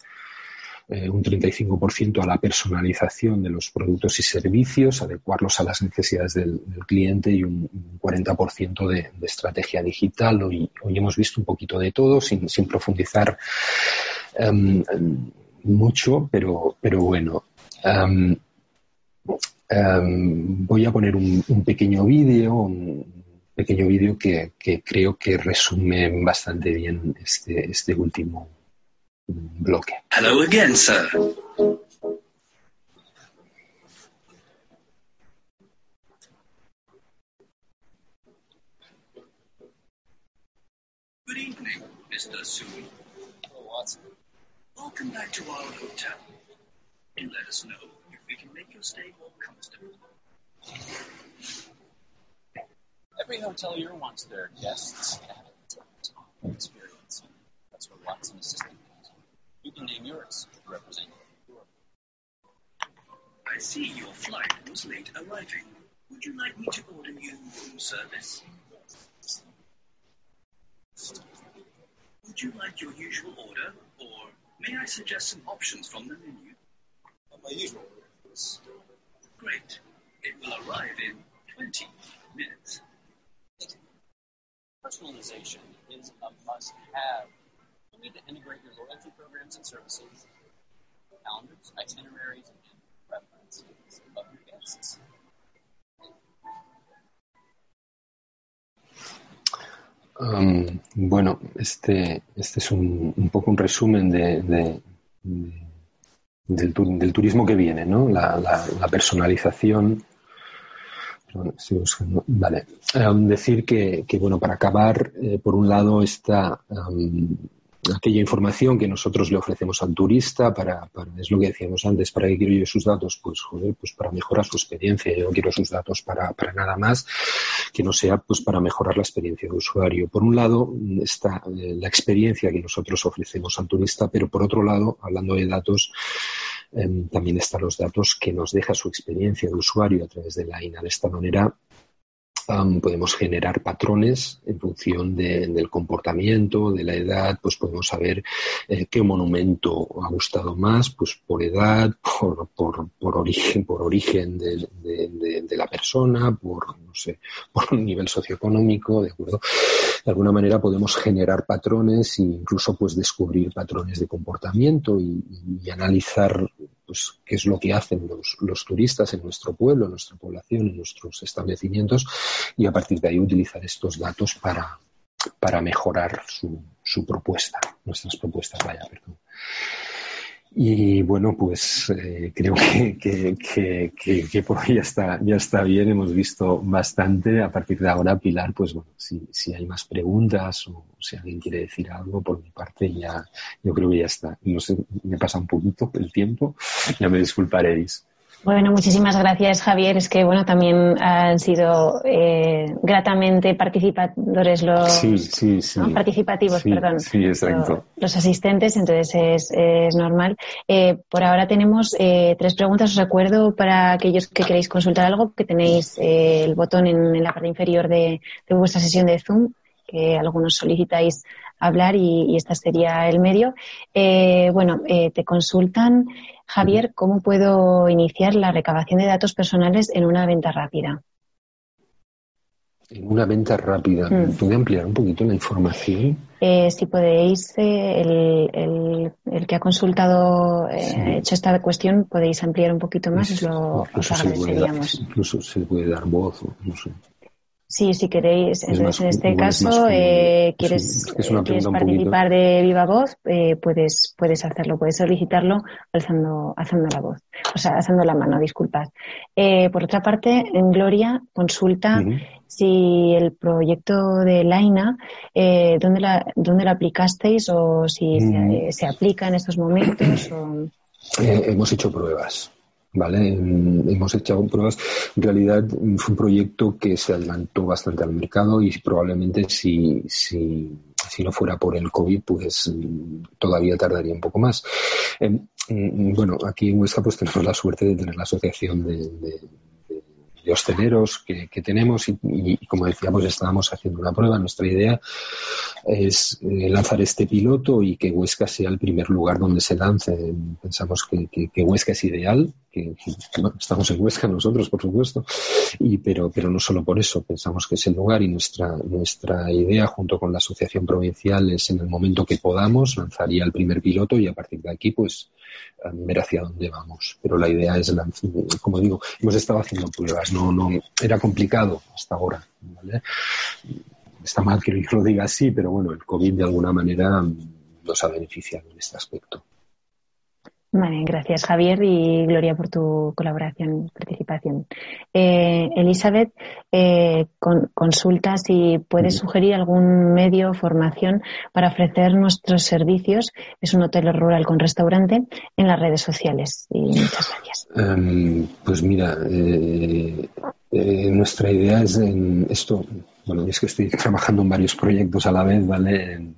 eh, un 35% a la personalización de los productos y servicios, adecuarlos a las necesidades del, cliente y un, 40% de, estrategia digital. Hoy, hoy, hemos visto un poquito de todo sin, profundizar em, mucho, pero, pero bueno. Em, em, voy a poner un, pequeño vídeo, un pequeño vídeo que, que, creo que resume bastante bien este, este último bloque. Hello again, sir. Good evening, Mr. Soon. Oh, Watson. Welcome back to our hotel. Do let us know if we can make your stay more comfortable. Every hotelier wants their guests to have a top experience. That's where Watson Assistant comes you can name yours to represent you. I see your flight was late arriving. Would you like me to order you room service? Would you like your usual order, or may I suggest some options from the menu? Uh, my usual order. Great. It will arrive in 20 minutes. Personalization is a must-have You need to integrate your loyalty programs and services, calendars, itineraries, and preferences of your guests. Um, bueno, este, este es un, un, poco un resumen de, de, de, del, del, turismo que viene, ¿no? La, la, la personalización. Vale. Um, decir que, que, bueno, para acabar, eh, por un lado está aquella información que nosotros le ofrecemos al turista para, es lo que decíamos antes, ¿para qué quiero yo sus datos? Pues joder, pues para mejorar su experiencia. Yo no quiero sus datos para, para nada más que no sea pues para mejorar la experiencia de usuario. Por un lado está eh, la experiencia que nosotros ofrecemos al turista, pero por otro lado, hablando de datos, em, también están los datos que nos deja su experiencia de usuario a través de la INA. De esta manera podemos generar patrones en función del comportamiento, de la edad, pues podemos saber eh, qué monumento ha gustado más, pues por edad, por, por, por origen, por origen de, de, la persona, por no sé, por nivel socioeconómico, de acuerdo. De alguna manera podemos generar patrones e incluso pues descubrir patrones de comportamiento y, analizar pues, qué es lo que hacen los, los, turistas en nuestro pueblo, en nuestra población, en nuestros establecimientos y a partir de ahí utilizar estos datos para, para mejorar su, su propuesta, nuestras propuestas, vaya. Y bueno, pues eh, creo que, que, que, que, por hoy ya está, ya está bien, hemos visto bastante. A partir de ahora, Pilar, pues bueno, si, si hay más preguntas o si alguien quiere decir algo, por mi parte ya, yo creo que ya está. No sé, me pasa un poquito el tiempo, ya me disculparéis. Bueno, muchísimas gracias, Javier. Es que, bueno, también han sido eh, gratamente participadores los... Sí, sí, sí. Participativos, perdón. Sí, exacto. Los, asistentes, entonces es, es normal. Eh, por ahora tenemos eh, tres preguntas. Os recuerdo para aquellos que queréis consultar algo que tenéis eh, el botón en, la parte inferior de, de vuestra sesión de Zoom, que algunos solicitáis hablar y, y este sería el medio. Eh, bueno, eh, te consultan, Javier, ¿cómo puedo iniciar la recabación de datos personales en una venta rápida? En una venta rápida, mm. ¿puede ampliar un poquito la información? Eh, si podéis, eh, el, el, el, que ha consultado, eh, sí. hecho esta cuestión, podéis ampliar un poquito más, os lo os agradeceríamos. incluso se puede dar voz, no sé. Sí, si queréis. Entonces, en este caso, eh, quieres, es quieres participar de viva voz, eh, puedes, puedes hacerlo, puedes solicitarlo alzando, alzando la voz, o sea, alzando la mano, disculpad. Eh, por otra parte, en Gloria consulta uh -huh. si el proyecto de Laina, eh, ¿dónde, la, ¿dónde lo aplicasteis o si uh -huh. se, se, aplica en estos momentos? O... hemos hecho pruebas. ¿Vale? Hemos hecho pruebas. En realidad fue un proyecto que se adelantó bastante al mercado y probablemente si, si, si no fuera por el COVID, pues todavía tardaría un poco más. Eh, bueno, aquí en Huesca pues tenemos la suerte de tener la asociación de, de de hosteleros que, que tenemos y, y, como decíamos estábamos haciendo una prueba. Nuestra idea es eh, lanzar este piloto y que Huesca sea el primer lugar donde se lance. Pensamos que, que Huesca es ideal, que, bueno, estamos en Huesca nosotros, por supuesto, y, pero, pero no solo por eso. Pensamos que es el lugar y nuestra, nuestra idea junto con la Asociación Provincial es en el momento que podamos lanzaría el primer piloto y a partir de aquí pues ver hacia dónde vamos. Pero la idea es, como digo, hemos estado haciendo pruebas, no, no, era complicado hasta ahora. ¿vale? Está mal que lo diga así, pero bueno, el COVID de alguna manera nos ha beneficiado en este aspecto. Vale, gracias Javier y Gloria por tu colaboración y participación. Eh, Elizabeth, eh, con, consulta si puedes sugerir algún medio o formación para ofrecer nuestros servicios. Es un hotel rural con restaurante en las redes sociales. Y muchas gracias. Um, pues mira, eh, eh, nuestra idea es en esto. Bueno, es que estoy trabajando en varios proyectos a la vez, ¿vale?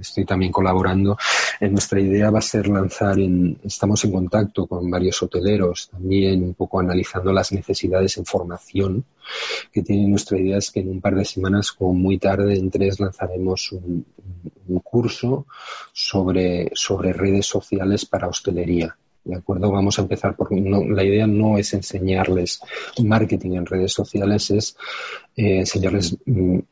Estoy también colaborando. En nuestra idea va a ser lanzar, en, estamos en contacto con varios hoteleros, también un poco analizando las necesidades en formación que tiene nuestra idea es que en un par de semanas, como muy tarde, en tres, lanzaremos un, un curso sobre, sobre redes sociales para hostelería. ¿De acuerdo? Vamos a empezar por. No, la idea no es enseñarles marketing en redes sociales, es eh, enseñarles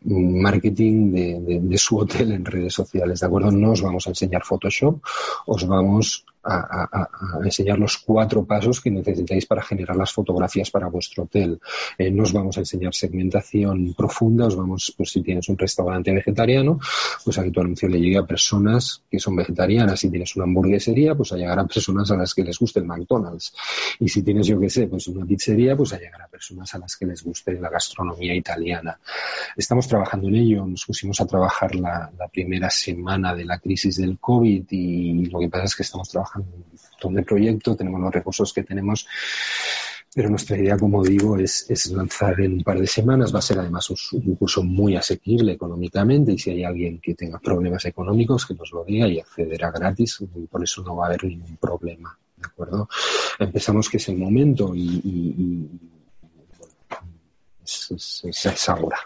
marketing de, de, de, su hotel en redes sociales. ¿De acuerdo? No os vamos a enseñar Photoshop, os vamos a, a, a, enseñar los cuatro pasos que necesitáis para generar las fotografías para vuestro hotel. Eh, no os vamos a enseñar segmentación profunda, os vamos, pues si tienes un restaurante vegetariano, pues a que tu anuncio le llegue a personas que son vegetarianas. Si tienes una hamburguesería, pues a llegar a personas a las que les guste el McDonald's. Y si tienes, yo qué sé, pues una pizzería, pues a llegar a personas a las que les guste la gastronomía italiana. Estamos trabajando en ello, nos pusimos a trabajar la, la primera semana de la crisis del COVID y lo que pasa es que estamos trabajando trabajando un montón de proyectos, tenemos los recursos que tenemos, pero nuestra idea, como digo, es, es lanzar en un par de semanas. Va a ser además un, curso muy asequible económicamente y si hay alguien que tenga problemas económicos, que nos lo diga y accederá gratis, por eso no va a haber ningún problema. ¿De acuerdo? Empezamos que es el momento y, y, y es, es, es ahora.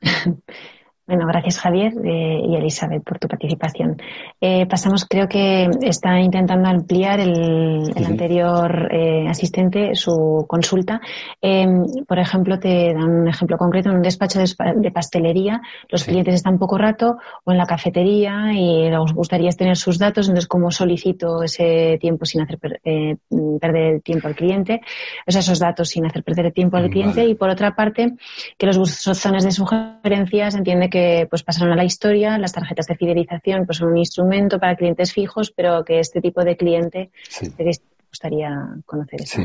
Bueno, gracias Javier eh, y Elizabeth por tu participación. Eh, pasamos, creo que está intentando ampliar el, el anterior eh, asistente su consulta. Por ejemplo, te dan un ejemplo concreto en un despacho de, de pastelería, los sí. clientes están poco rato o en la cafetería y les gustaría tener sus datos, entonces cómo solicito ese tiempo sin hacer per, eh, perder tiempo al cliente, o sea, esos datos sin hacer perder tiempo al cliente vale. y por otra parte que los buzones de sugerencias entiende que que pues pasaron a la historia, las tarjetas de fidelización pues son un instrumento para clientes fijos, pero que este tipo de cliente Sí. te gustaría conocer Sí.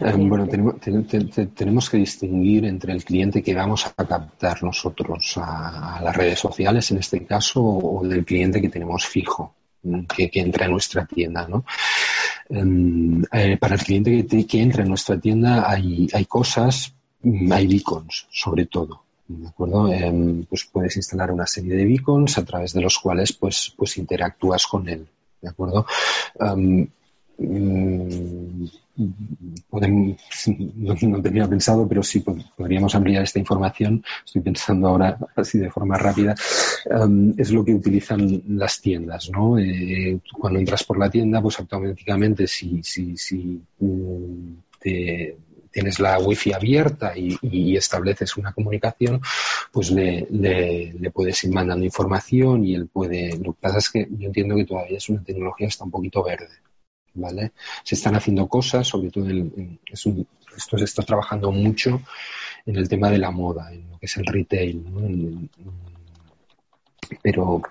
Eh, bueno, tenemos, te- te- te- tenemos que distinguir entre el cliente que vamos a captar nosotros a, a las redes sociales, en este caso, o del cliente que tenemos fijo, mm, que, que entra en nuestra tienda, ¿no? Em, eh, para el cliente que, te- que entra en nuestra tienda hay, hay cosas, mm, hay beacons, sobre todo. ¿De acuerdo? Em, pues puedes instalar una serie de beacons a través de los cuales pues, pues interactúas con él. ¿De acuerdo? Em, Mm, no, tenía pensado, pero sí pod- podríamos ampliar esta información. Estoy pensando ahora así de forma rápida. Um, es lo que utilizan las tiendas, ¿no? Eh, cuando entras por la tienda, pues automáticamente si, si, si mm, te- tienes la wifi abierta y, y estableces una comunicación, pues le, le, puedes ir mandando información y él puede. Lo que pasa es que yo entiendo que todavía es una tecnología que está un poquito verde. ¿vale? Se están haciendo cosas, sobre todo en, esto se está trabajando mucho en el tema de la moda, en lo que es el retail, ¿no? Pero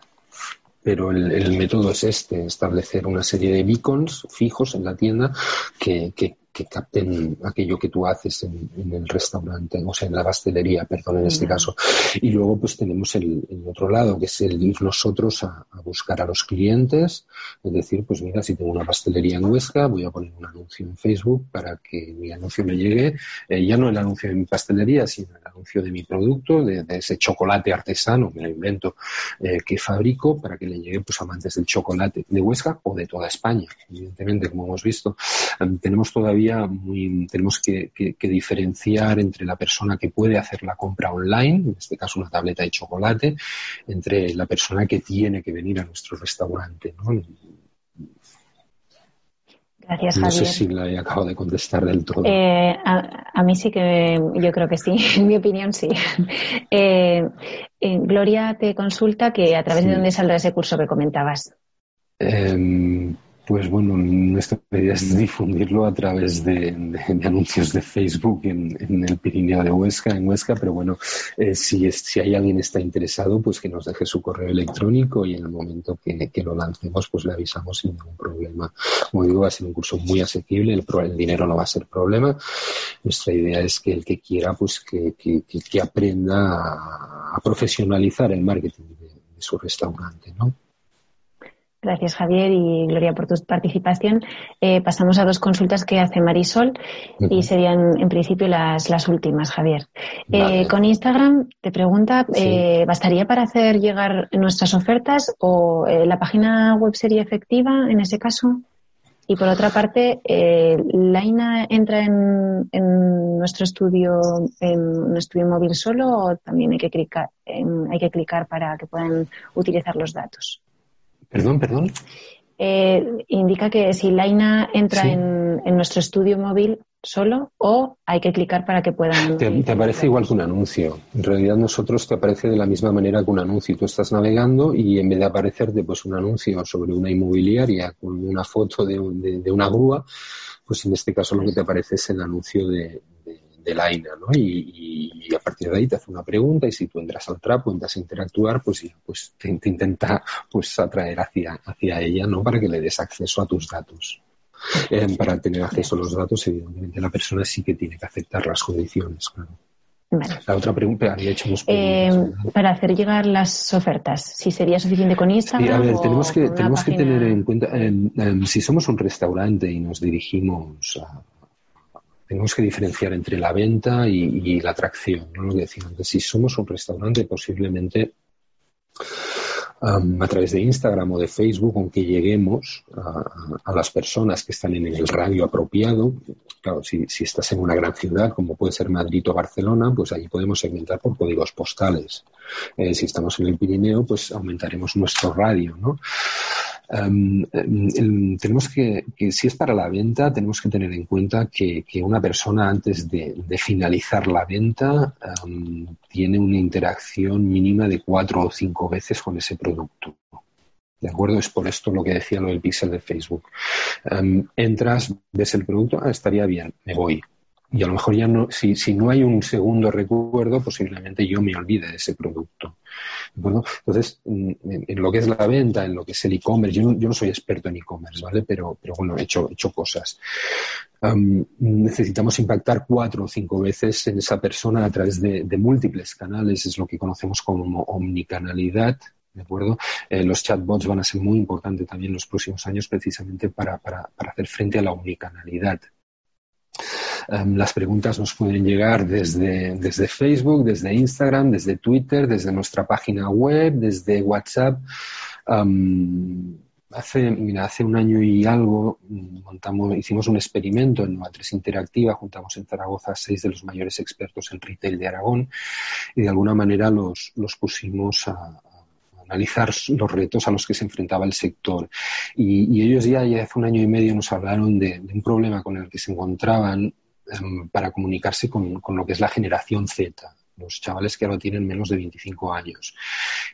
pero el, el método es este, establecer una serie de beacons fijos en la tienda que, que- que capten aquello que tú haces en, en el restaurante, o sea, en la pastelería, perdón, en este caso. Y luego pues tenemos el, el otro lado, que es el ir nosotros a, a buscar a los clientes, es decir, pues mira, si tengo una pastelería en Huesca, voy a poner un anuncio en Facebook para que mi anuncio me llegue, eh, ya no el anuncio de mi pastelería, sino el anuncio de mi producto, de, de ese chocolate artesano, me lo invento, eh, que fabrico para que le llegue pues amantes del chocolate de Huesca o de toda España. Evidentemente, como hemos visto, em, tenemos todavía muy, tenemos que, que- que diferenciar entre la persona que puede hacer la compra online, en este caso una tableta de chocolate, entre la persona que tiene que venir a nuestro restaurante. No, Gracias, No Javier. sé si la he acabado de contestar del todo. Eh, a, a mí sí que, yo creo que sí, en mi opinión sí. Eh, eh, Gloria te consulta que a través Sí. de dónde saldrá ese curso que comentabas. Pues bueno, nuestra idea es difundirlo a través de, de- de anuncios de Facebook en, en el Pirineo de Huesca, en Huesca, pero bueno, eh, si, es- si hay alguien que está interesado, pues que nos deje su correo electrónico y en el momento que, que lo lancemos, pues le avisamos sin ningún problema. Como digo, va a ser un curso muy asequible, el, el dinero no va a ser problema. Nuestra idea es que el que quiera, pues que, que- que- que aprenda a, a profesionalizar el marketing de, de su restaurante, ¿no? Gracias, Javier y Gloria, por tu participación. Eh, pasamos a dos consultas que hace Marisol y serían en principio las, las últimas, Javier. Eh, con Instagram te pregunta, Sí. eh, ¿bastaría para hacer llegar nuestras ofertas o la página web sería efectiva en ese caso? Y por otra parte, ¿Laina entra en, en nuestro estudio, en un estudio móvil solo o también hay que clicar, en- hay que clicar para que puedan utilizar los datos? Perdón, perdón. Eh, indica que si Laina entra Sí. en, en nuestro estudio móvil solo o hay que clicar para que puedan. Te, te aparece igual que un anuncio. En realidad nosotros te aparece de la misma manera que un anuncio. Tú estás navegando y en vez de aparecerte pues un anuncio sobre una inmobiliaria con una foto de, de- de una grúa, pues en este caso lo que te aparece es el anuncio de, de, de Laina, ¿no? Y, y- y a partir de ahí te hace una pregunta y si tú entras al trapo, entras a interactuar, pues ya, pues te, te intenta pues atraer hacia, hacia ella, ¿no? Para que le des acceso a tus datos. Eh, para tener acceso a los datos, evidentemente la persona sí que tiene que aceptar las condiciones, claro. Vale. La otra pregunta, había hecho unos Eh, para hacer llegar las ofertas, si sería suficiente con Instagram. Sí, a ver, o tenemos que, tenemos que tener en cuenta, si somos un restaurante y nos dirigimos a, tenemos que diferenciar entre la venta y, la atracción, ¿no? Lo que decía antes, si somos un restaurante, posiblemente am, a través de Instagram o de Facebook, aunque lleguemos a, las personas que están en el radio apropiado, claro, si, estás en una gran ciudad como puede ser Madrid o Barcelona, pues ahí podemos segmentar por códigos postales. Eh, si estamos en el Pirineo, pues aumentaremos nuestro radio, ¿no? Um, em, tenemos que, si es para la venta, tenemos que tener en cuenta que, una persona antes de, finalizar la venta um, tiene una interacción mínima de cuatro o cinco veces con ese producto. ¿De acuerdo? Es por esto lo que decía lo del pixel de Facebook. Entras, ves el producto, ah, estaría bien, me voy. Y a lo mejor ya no, si, si no hay un segundo recuerdo, posiblemente yo me olvide de ese producto. Bueno, entonces, mm, en, lo que es la venta, en lo que es el e-commerce, yo, no, soy experto en e-commerce, ¿vale? Pero, pero bueno, he hecho, he hecho cosas. necesitamos impactar cuatro o cinco veces en esa persona a través de, múltiples canales, es lo que conocemos como omnicanalidad, ¿De acuerdo? Eh, los chatbots van a ser muy importantes también en los próximos años precisamente para, para hacer frente a la omnicanalidad. Em, las preguntas nos pueden llegar desde, desde, Facebook, desde Instagram, desde Twitter, desde nuestra página web, desde WhatsApp. Um, hace, hace un año y algo montamos, hicimos un experimento en Matriz Interactiva, juntamos en Zaragoza seis de los mayores expertos en retail de Aragón y de alguna manera los, los pusimos a, analizar los retos a los que se enfrentaba el sector. Y, ellos ya, hace un año y medio nos hablaron de, un problema con el que se encontraban em, para comunicarse con, lo que es la generación Z los chavales que ahora tienen menos de 25 años.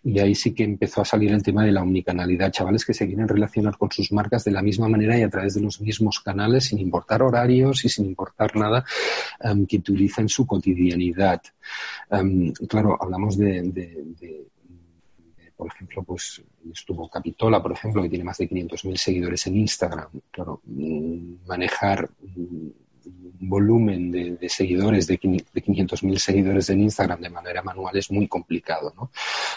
Y ahí sí que empezó a salir el tema de la omnicanalidad, chavales que se quieren relacionar con sus marcas de la misma manera y a través de los mismos canales, sin importar horarios y sin importar nada em, que utilicen su cotidianidad. Em, claro, hablamos de por ejemplo, pues estuvo Capitola, por ejemplo, que tiene más de 500.000 seguidores en Instagram. Claro, mm, manejar un volumen de, seguidores, de 500.000 seguidores en Instagram de manera manual es muy complicado, ¿no?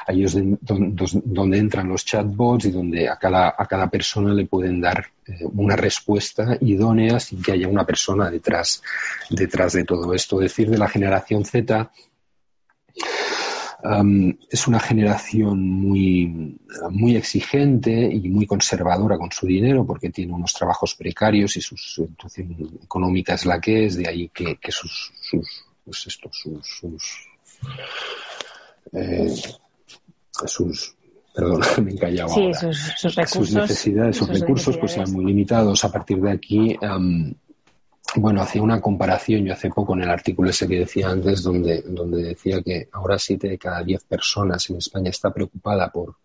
Ahí es donde, entran los chatbots y donde a cada, a cada persona le pueden dar eh, una respuesta idónea sin que haya una persona detrás, detrás de todo esto. Decir de la generación Z es una generación muy, muy exigente y muy conservadora con su dinero porque tiene unos trabajos precarios y su situación económica es la que es, de ahí que, sus, sus, pues esto, sus, sus, eh, sus perdón, me he sí, Sus, sus, recursos, sus necesidades, sus, recursos pues sean muy limitados. A partir de aquí, bueno, hacía una comparación yo hace poco en el artículo ese que decía antes, donde, donde decía que ahora siete de cada diez personas en España está preocupada por,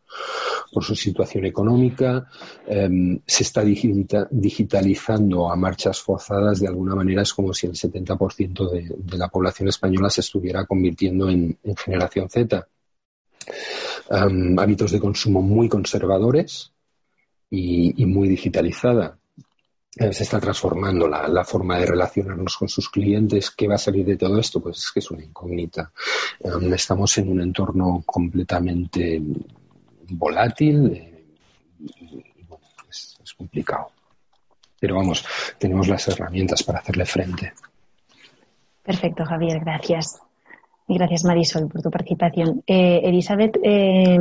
por su situación económica, em, se está digitalizando a marchas forzadas, de alguna manera es como si el 70% de, la población española se estuviera convirtiendo en, generación Z. Em, hábitos de consumo muy conservadores y, y muy digitalizada se está transformando la, forma de relacionarnos con sus clientes. ¿Qué va a salir de todo esto? Pues es que es una incógnita. Um, estamos en un entorno completamente volátil eh, y, bueno, es, complicado. Pero vamos, tenemos las herramientas para hacerle frente. Perfecto, Javier, gracias. Y gracias, Marisol, por tu participación. Eh, Elizabeth, eh,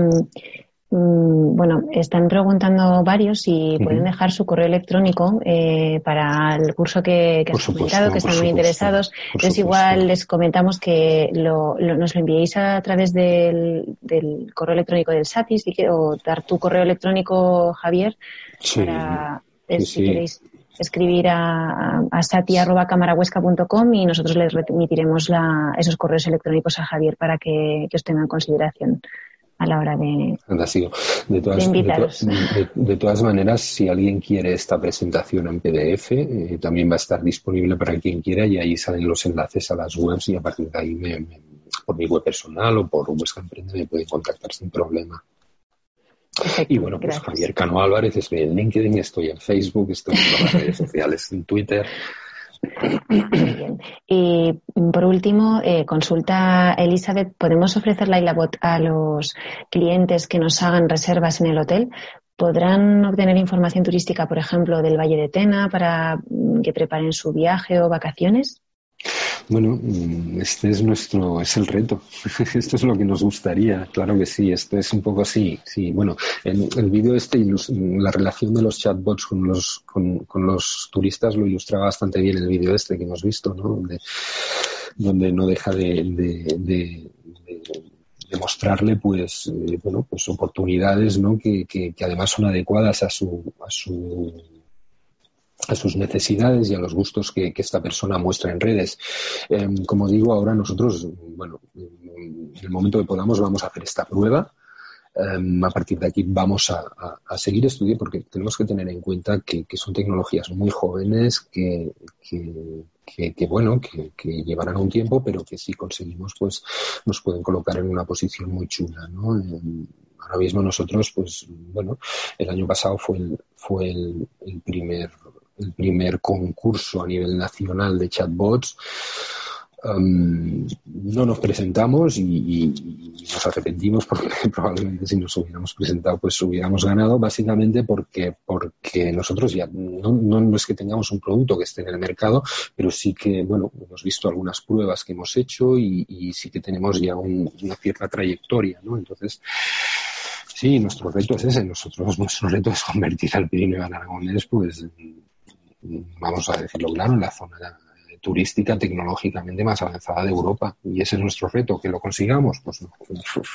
bueno, están preguntando varios si pueden dejar su correo electrónico eh, para el curso que, que has comentado, que están muy interesados. Entonces, igual les comentamos que lo, nos lo enviéis a través del, correo electrónico del SATIS o dar tu correo electrónico, Javier, para si queréis escribir a, a sati.camarahuesca.com y nosotros les remitiremos la, esos correos electrónicos a Javier para que, que os tengan en consideración a la hora de, de, todas, de, todas maneras, si alguien quiere esta presentación en PDF, eh, también va a estar disponible para quien quiera y ahí salen los enlaces a las webs y a partir de ahí por mi web personal o por vuestra empresa me pueden contactar sin problema. y bueno, pues Javier Cano Álvarez, estoy en LinkedIn, estoy en Facebook, estoy en las redes sociales, en Twitter. Y por último, eh, consulta Elizabeth, ¿podemos ofrecer la ILABOT a los clientes que nos hagan reservas en el hotel? ¿Podrán obtener información turística, por ejemplo, del Valle de Tena para que preparen su viaje o vacaciones? Bueno, mm, este es nuestro, es el reto. Esto es lo que nos gustaría, claro que sí. Esto es un poco así, sí. Bueno, en el vídeo este, la relación de los chatbots con los, con, los turistas lo ilustraba bastante bien el vídeo este que hemos visto, ¿no? Donde, donde no deja de, de, mostrarle pues eh, bueno pues oportunidades ¿no? que, que, que, además son adecuadas a su a su a sus necesidades y a los gustos que, esta persona muestra en redes. Em, como digo, ahora nosotros, bueno, en el momento que podamos vamos a hacer esta prueba Em, a partir de aquí vamos a, seguir estudiando porque tenemos que tener en cuenta que, son tecnologías muy jóvenes que, que, bueno, que, llevarán un tiempo, pero que si conseguimos, pues nos pueden colocar en una posición muy chula, ¿no? Em, ahora mismo nosotros, pues bueno, el año pasado fue el, fue el, primer el primer concurso a nivel nacional de chatbots. No nos presentamos y, nos arrepentimos porque probablemente si nos hubiéramos presentado pues hubiéramos ganado básicamente porque porque nosotros ya no, es que tengamos un producto que esté en el mercado pero sí que bueno hemos visto algunas pruebas que hemos hecho y, sí que tenemos ya una cierta trayectoria no entonces sí nuestro reto es ese. Nosotros nuestro reto es convertir al Pirineo Aragonés pues vamos a decirlo claro la zona turística tecnológicamente más avanzada de Europa. Y ese es nuestro reto, que lo consigamos, pues, pues,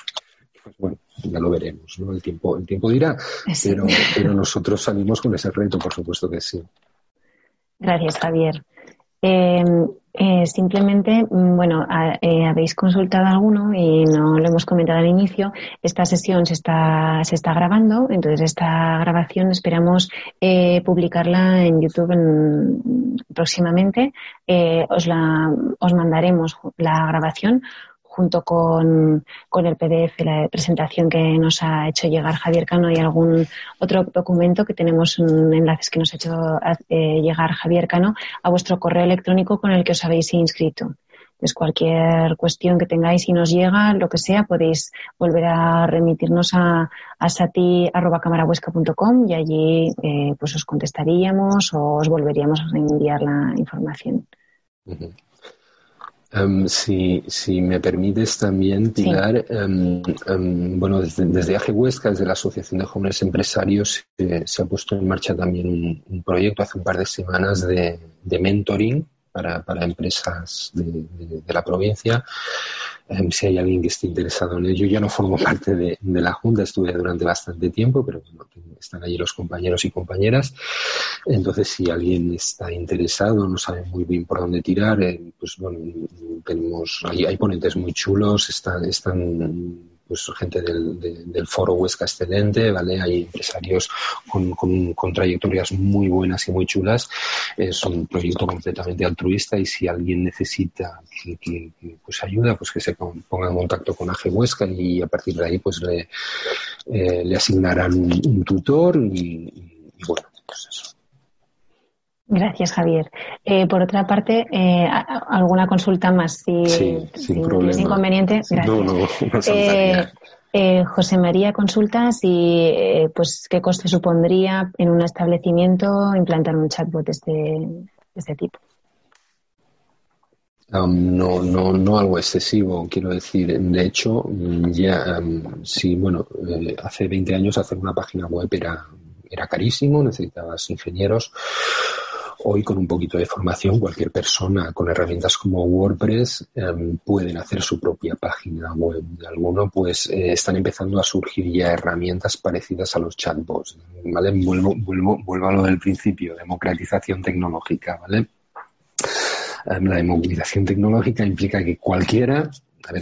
bueno, ya lo veremos, ¿no? El tiempo, el tiempo dirá, pero, pero nosotros salimos con ese reto, por supuesto que sí. Gracias, Javier. Eh, eh, simplemente, mm, bueno, eh, habéis consultado alguno y no lo hemos comentado al inicio. Esta sesión se está, se está grabando, entonces esta grabación esperamos eh, publicarla en YouTube próximamente. os, la, os mandaremos la grabación junto con, el PDF, la presentación que nos ha hecho llegar Javier Cano y algún otro documento que tenemos enlaces que nos ha hecho eh, llegar Javier Cano a vuestro correo electrónico con el que os habéis inscrito. Pues cualquier cuestión que tengáis y nos llega, lo que sea, podéis volver a remitirnos a, a y allí eh, pues os contestaríamos o os volveríamos a enviar la información. Em, si, si, me permites también, Pilar, em, em, bueno, desde, desde AG Huesca, desde la Asociación de Jóvenes Empresarios, se ha puesto en marcha también un, proyecto hace un par de semanas de, de mentoring para, para empresas de, la provincia. Em, si hay alguien que esté interesado en ello, yo no formo parte de, la Junta, estuve durante bastante tiempo, pero están allí los compañeros y compañeras. Entonces, si alguien está interesado, no sabe muy bien por dónde tirar, eh, pues bueno, tenemos, hay, hay ponentes muy chulos, están, están pues gente del, del, foro Huesca excelente, ¿vale? Hay empresarios con, con, trayectorias muy buenas y muy chulas. Es un proyecto completamente altruista y si alguien necesita que, pues ayuda, pues que se ponga en contacto con AG Huesca y a partir de ahí pues le, eh, le asignarán un, tutor y, bueno, pues eso. Gracias, Javier. Eh, por otra parte, eh, ¿alguna consulta más? Si, sí, sin, problema. inconveniente, gracias. No, no, no eh, José María consulta si, pues, qué coste supondría en un establecimiento implantar un chatbot de este, de este tipo. Um, no, no, no algo excesivo, quiero decir. De hecho, ya, um, sí, bueno, hace 20 años hacer una página web era, era carísimo, necesitabas ingenieros Hoy con un poquito de formación cualquier persona con herramientas como WordPress em, pueden hacer su propia página web. Alguno pues eh, están empezando a surgir ya herramientas parecidas a los chatbots. ¿vale? Vuelvo, vuelvo, vuelvo a lo del principio, democratización tecnológica. ¿vale? Em, la democratización tecnológica implica que cualquiera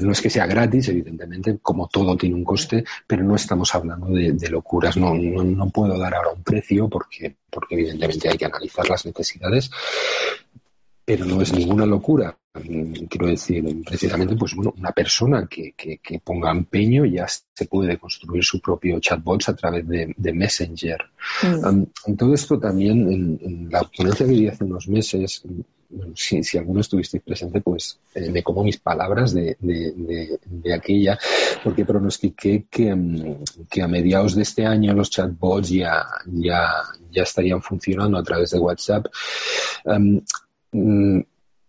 no es que sea gratis, evidentemente, como todo tiene un coste, pero no estamos hablando de, locuras. No, no, puedo dar ahora un precio porque, porque evidentemente hay que analizar las necesidades, pero no es ninguna locura. Quiero decir, precisamente, pues bueno, una persona que, que, ponga empeño ya se puede construir su propio chatbot a través de, Messenger. Mm. en todo esto también, en, en, la ponencia que di hace unos meses, si, si alguno estuvisteis presente, pues eh, me como mis palabras de, de, aquella, porque pronostiqué que, que, a mediados de este año los chatbots ya, ya, ya estarían funcionando a través de WhatsApp. Mm,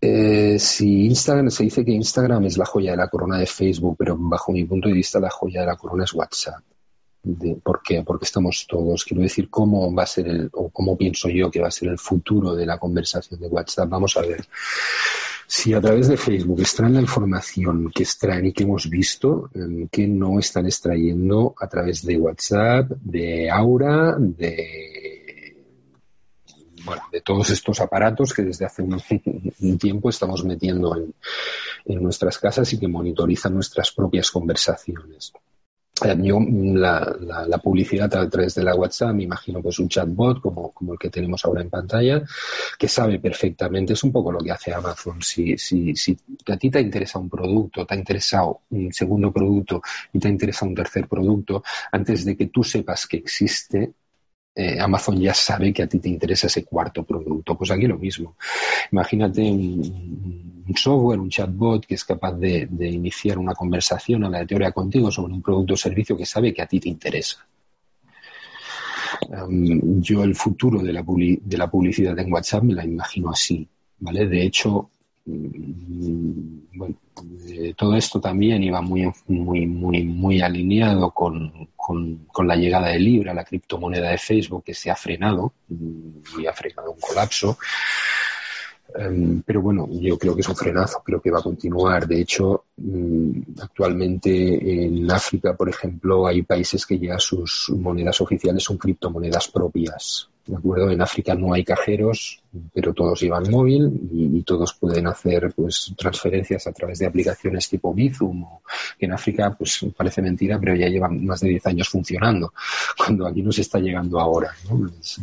eh, si Instagram se dice que Instagram es la joya de la corona de Facebook, pero bajo mi punto de vista la joya de la corona es WhatsApp. ¿Por qué? Porque estamos todos. Quiero decir, ¿cómo va a ser el, o cómo pienso yo que va a ser el futuro de la conversación de WhatsApp? Vamos a ver. Si a través de Facebook extraen la información que extraen y que hemos visto, em, que no están extrayendo a través de WhatsApp, de Aura, de, bueno, de todos estos aparatos que desde hace un, tiempo estamos metiendo en, en nuestras casas y que monitorizan nuestras propias conversaciones. eh, yo la, la, publicidad a través de la WhatsApp, me imagino pues un chatbot como, como el que tenemos ahora en pantalla, que sabe perfectamente, es un poco lo que hace Amazon. Si, si, si a ti te interesa un producto, te ha interesado un segundo producto y te interesa un tercer producto, antes de que tú sepas que existe, eh, Amazon ya sabe que a ti te interesa ese cuarto producto. Pues aquí lo mismo. Imagínate un, software, un chatbot que es capaz de, iniciar una conversación aleatoria contigo sobre un producto o servicio que sabe que a ti te interesa. yo el futuro de la, de la publicidad en WhatsApp me la imagino así, ¿vale? De hecho, bueno, eh, todo esto también iba muy, muy, muy, muy alineado con, la llegada de Libra, la criptomoneda de Facebook, que se ha frenado y ha frenado un colapso. Em, pero bueno, yo creo que es un frenazo, creo que va a continuar. De hecho, mm, actualmente en África, por ejemplo, hay países que ya sus monedas oficiales son criptomonedas propias. ¿De acuerdo? En África no hay cajeros, pero todos llevan móvil y, todos pueden hacer pues transferencias a través de aplicaciones tipo Bizum, que en África pues parece mentira, pero ya llevan más de 10 años funcionando, cuando aquí nos está llegando ahora. ¿no? Es,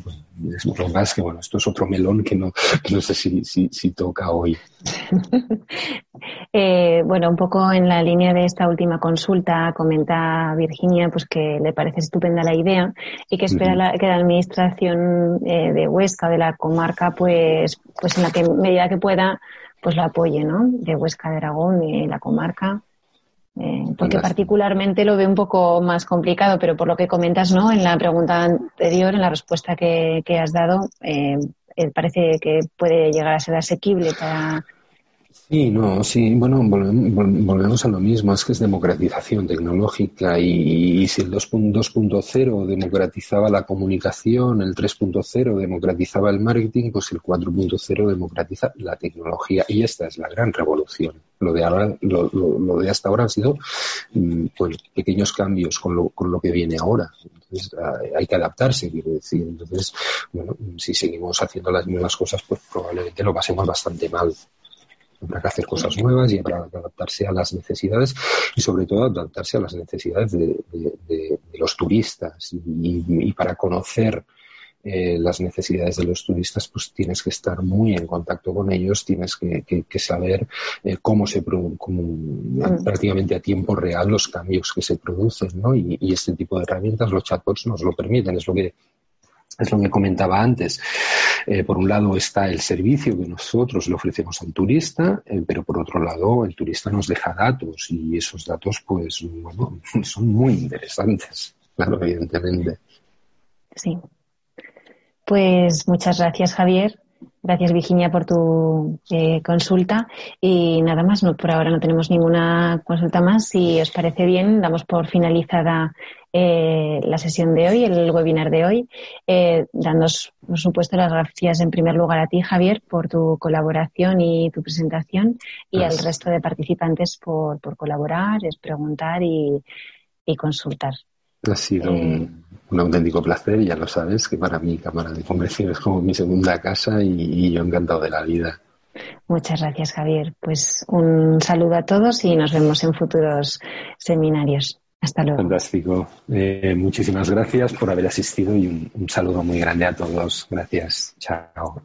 lo más que bueno, esto es otro melón que no, no sé si, si, toca hoy. eh, bueno, un poco en la línea de esta última consulta, comenta Virginia pues que le parece estupenda la idea y que espera la, que la administración eh, de Huesca, de la comarca, pues, pues en la que, medida que pueda, pues lo apoye, ¿no? De Huesca de Aragón, de la comarca. Eh, porque particularmente lo veo un poco más complicado, pero por lo que comentas, ¿no? En la pregunta anterior, en la respuesta que, que has dado, eh, eh parece que puede llegar a ser asequible para, Sí, no, sí, bueno, volvemos a lo mismo, es que es democratización tecnológica y, si el 2.0 democratizaba la comunicación, el 3.0 democratizaba el marketing, pues el 4.0 democratiza la tecnología y esta es la gran revolución. Lo de ahora, lo, de hasta ahora han sido mm, pues, pequeños cambios con lo, con lo que viene ahora. Entonces hay que adaptarse, quiero decir. Entonces, bueno, si seguimos haciendo las mismas cosas, pues probablemente lo pasemos bastante mal. Habrá que hacer cosas nuevas y habrá que adaptarse a las necesidades y sobre todo adaptarse a las necesidades de, los turistas y, para conocer eh, las necesidades de los turistas, pues tienes que estar muy en contacto con ellos, tienes que, saber eh, cómo se producen, mm. prácticamente a tiempo real los cambios que se producen, ¿no? Y, y, este tipo de herramientas, los chatbots nos lo permiten, es lo que es lo que comentaba antes. Eh, por un lado está el servicio que nosotros le ofrecemos al turista, eh, pero por otro lado el turista nos deja datos y esos datos, pues, bueno, son muy interesantes, claro, evidentemente. Sí. Pues muchas gracias, Javier. Gracias, Virginia, por tu eh, consulta. Y nada más, no, por ahora no tenemos ninguna consulta más. Si os parece bien, damos por finalizada eh, la sesión de hoy, el webinar de hoy, eh, por supuesto, las gracias en primer lugar a ti, Javier, por tu colaboración y tu presentación y al resto de participantes por, por colaborar, preguntar y, consultar. Ha sido eh, un, auténtico placer, ya lo sabes, que para mí Cámara de Comercio es como mi segunda casa y, y yo encantado de la vida. Muchas gracias, Javier. Pues un saludo a todos y nos vemos en futuros seminarios. Hasta luego. Fantástico. Eh, muchísimas gracias por haber asistido y un saludo muy grande a todos. Gracias. Chao.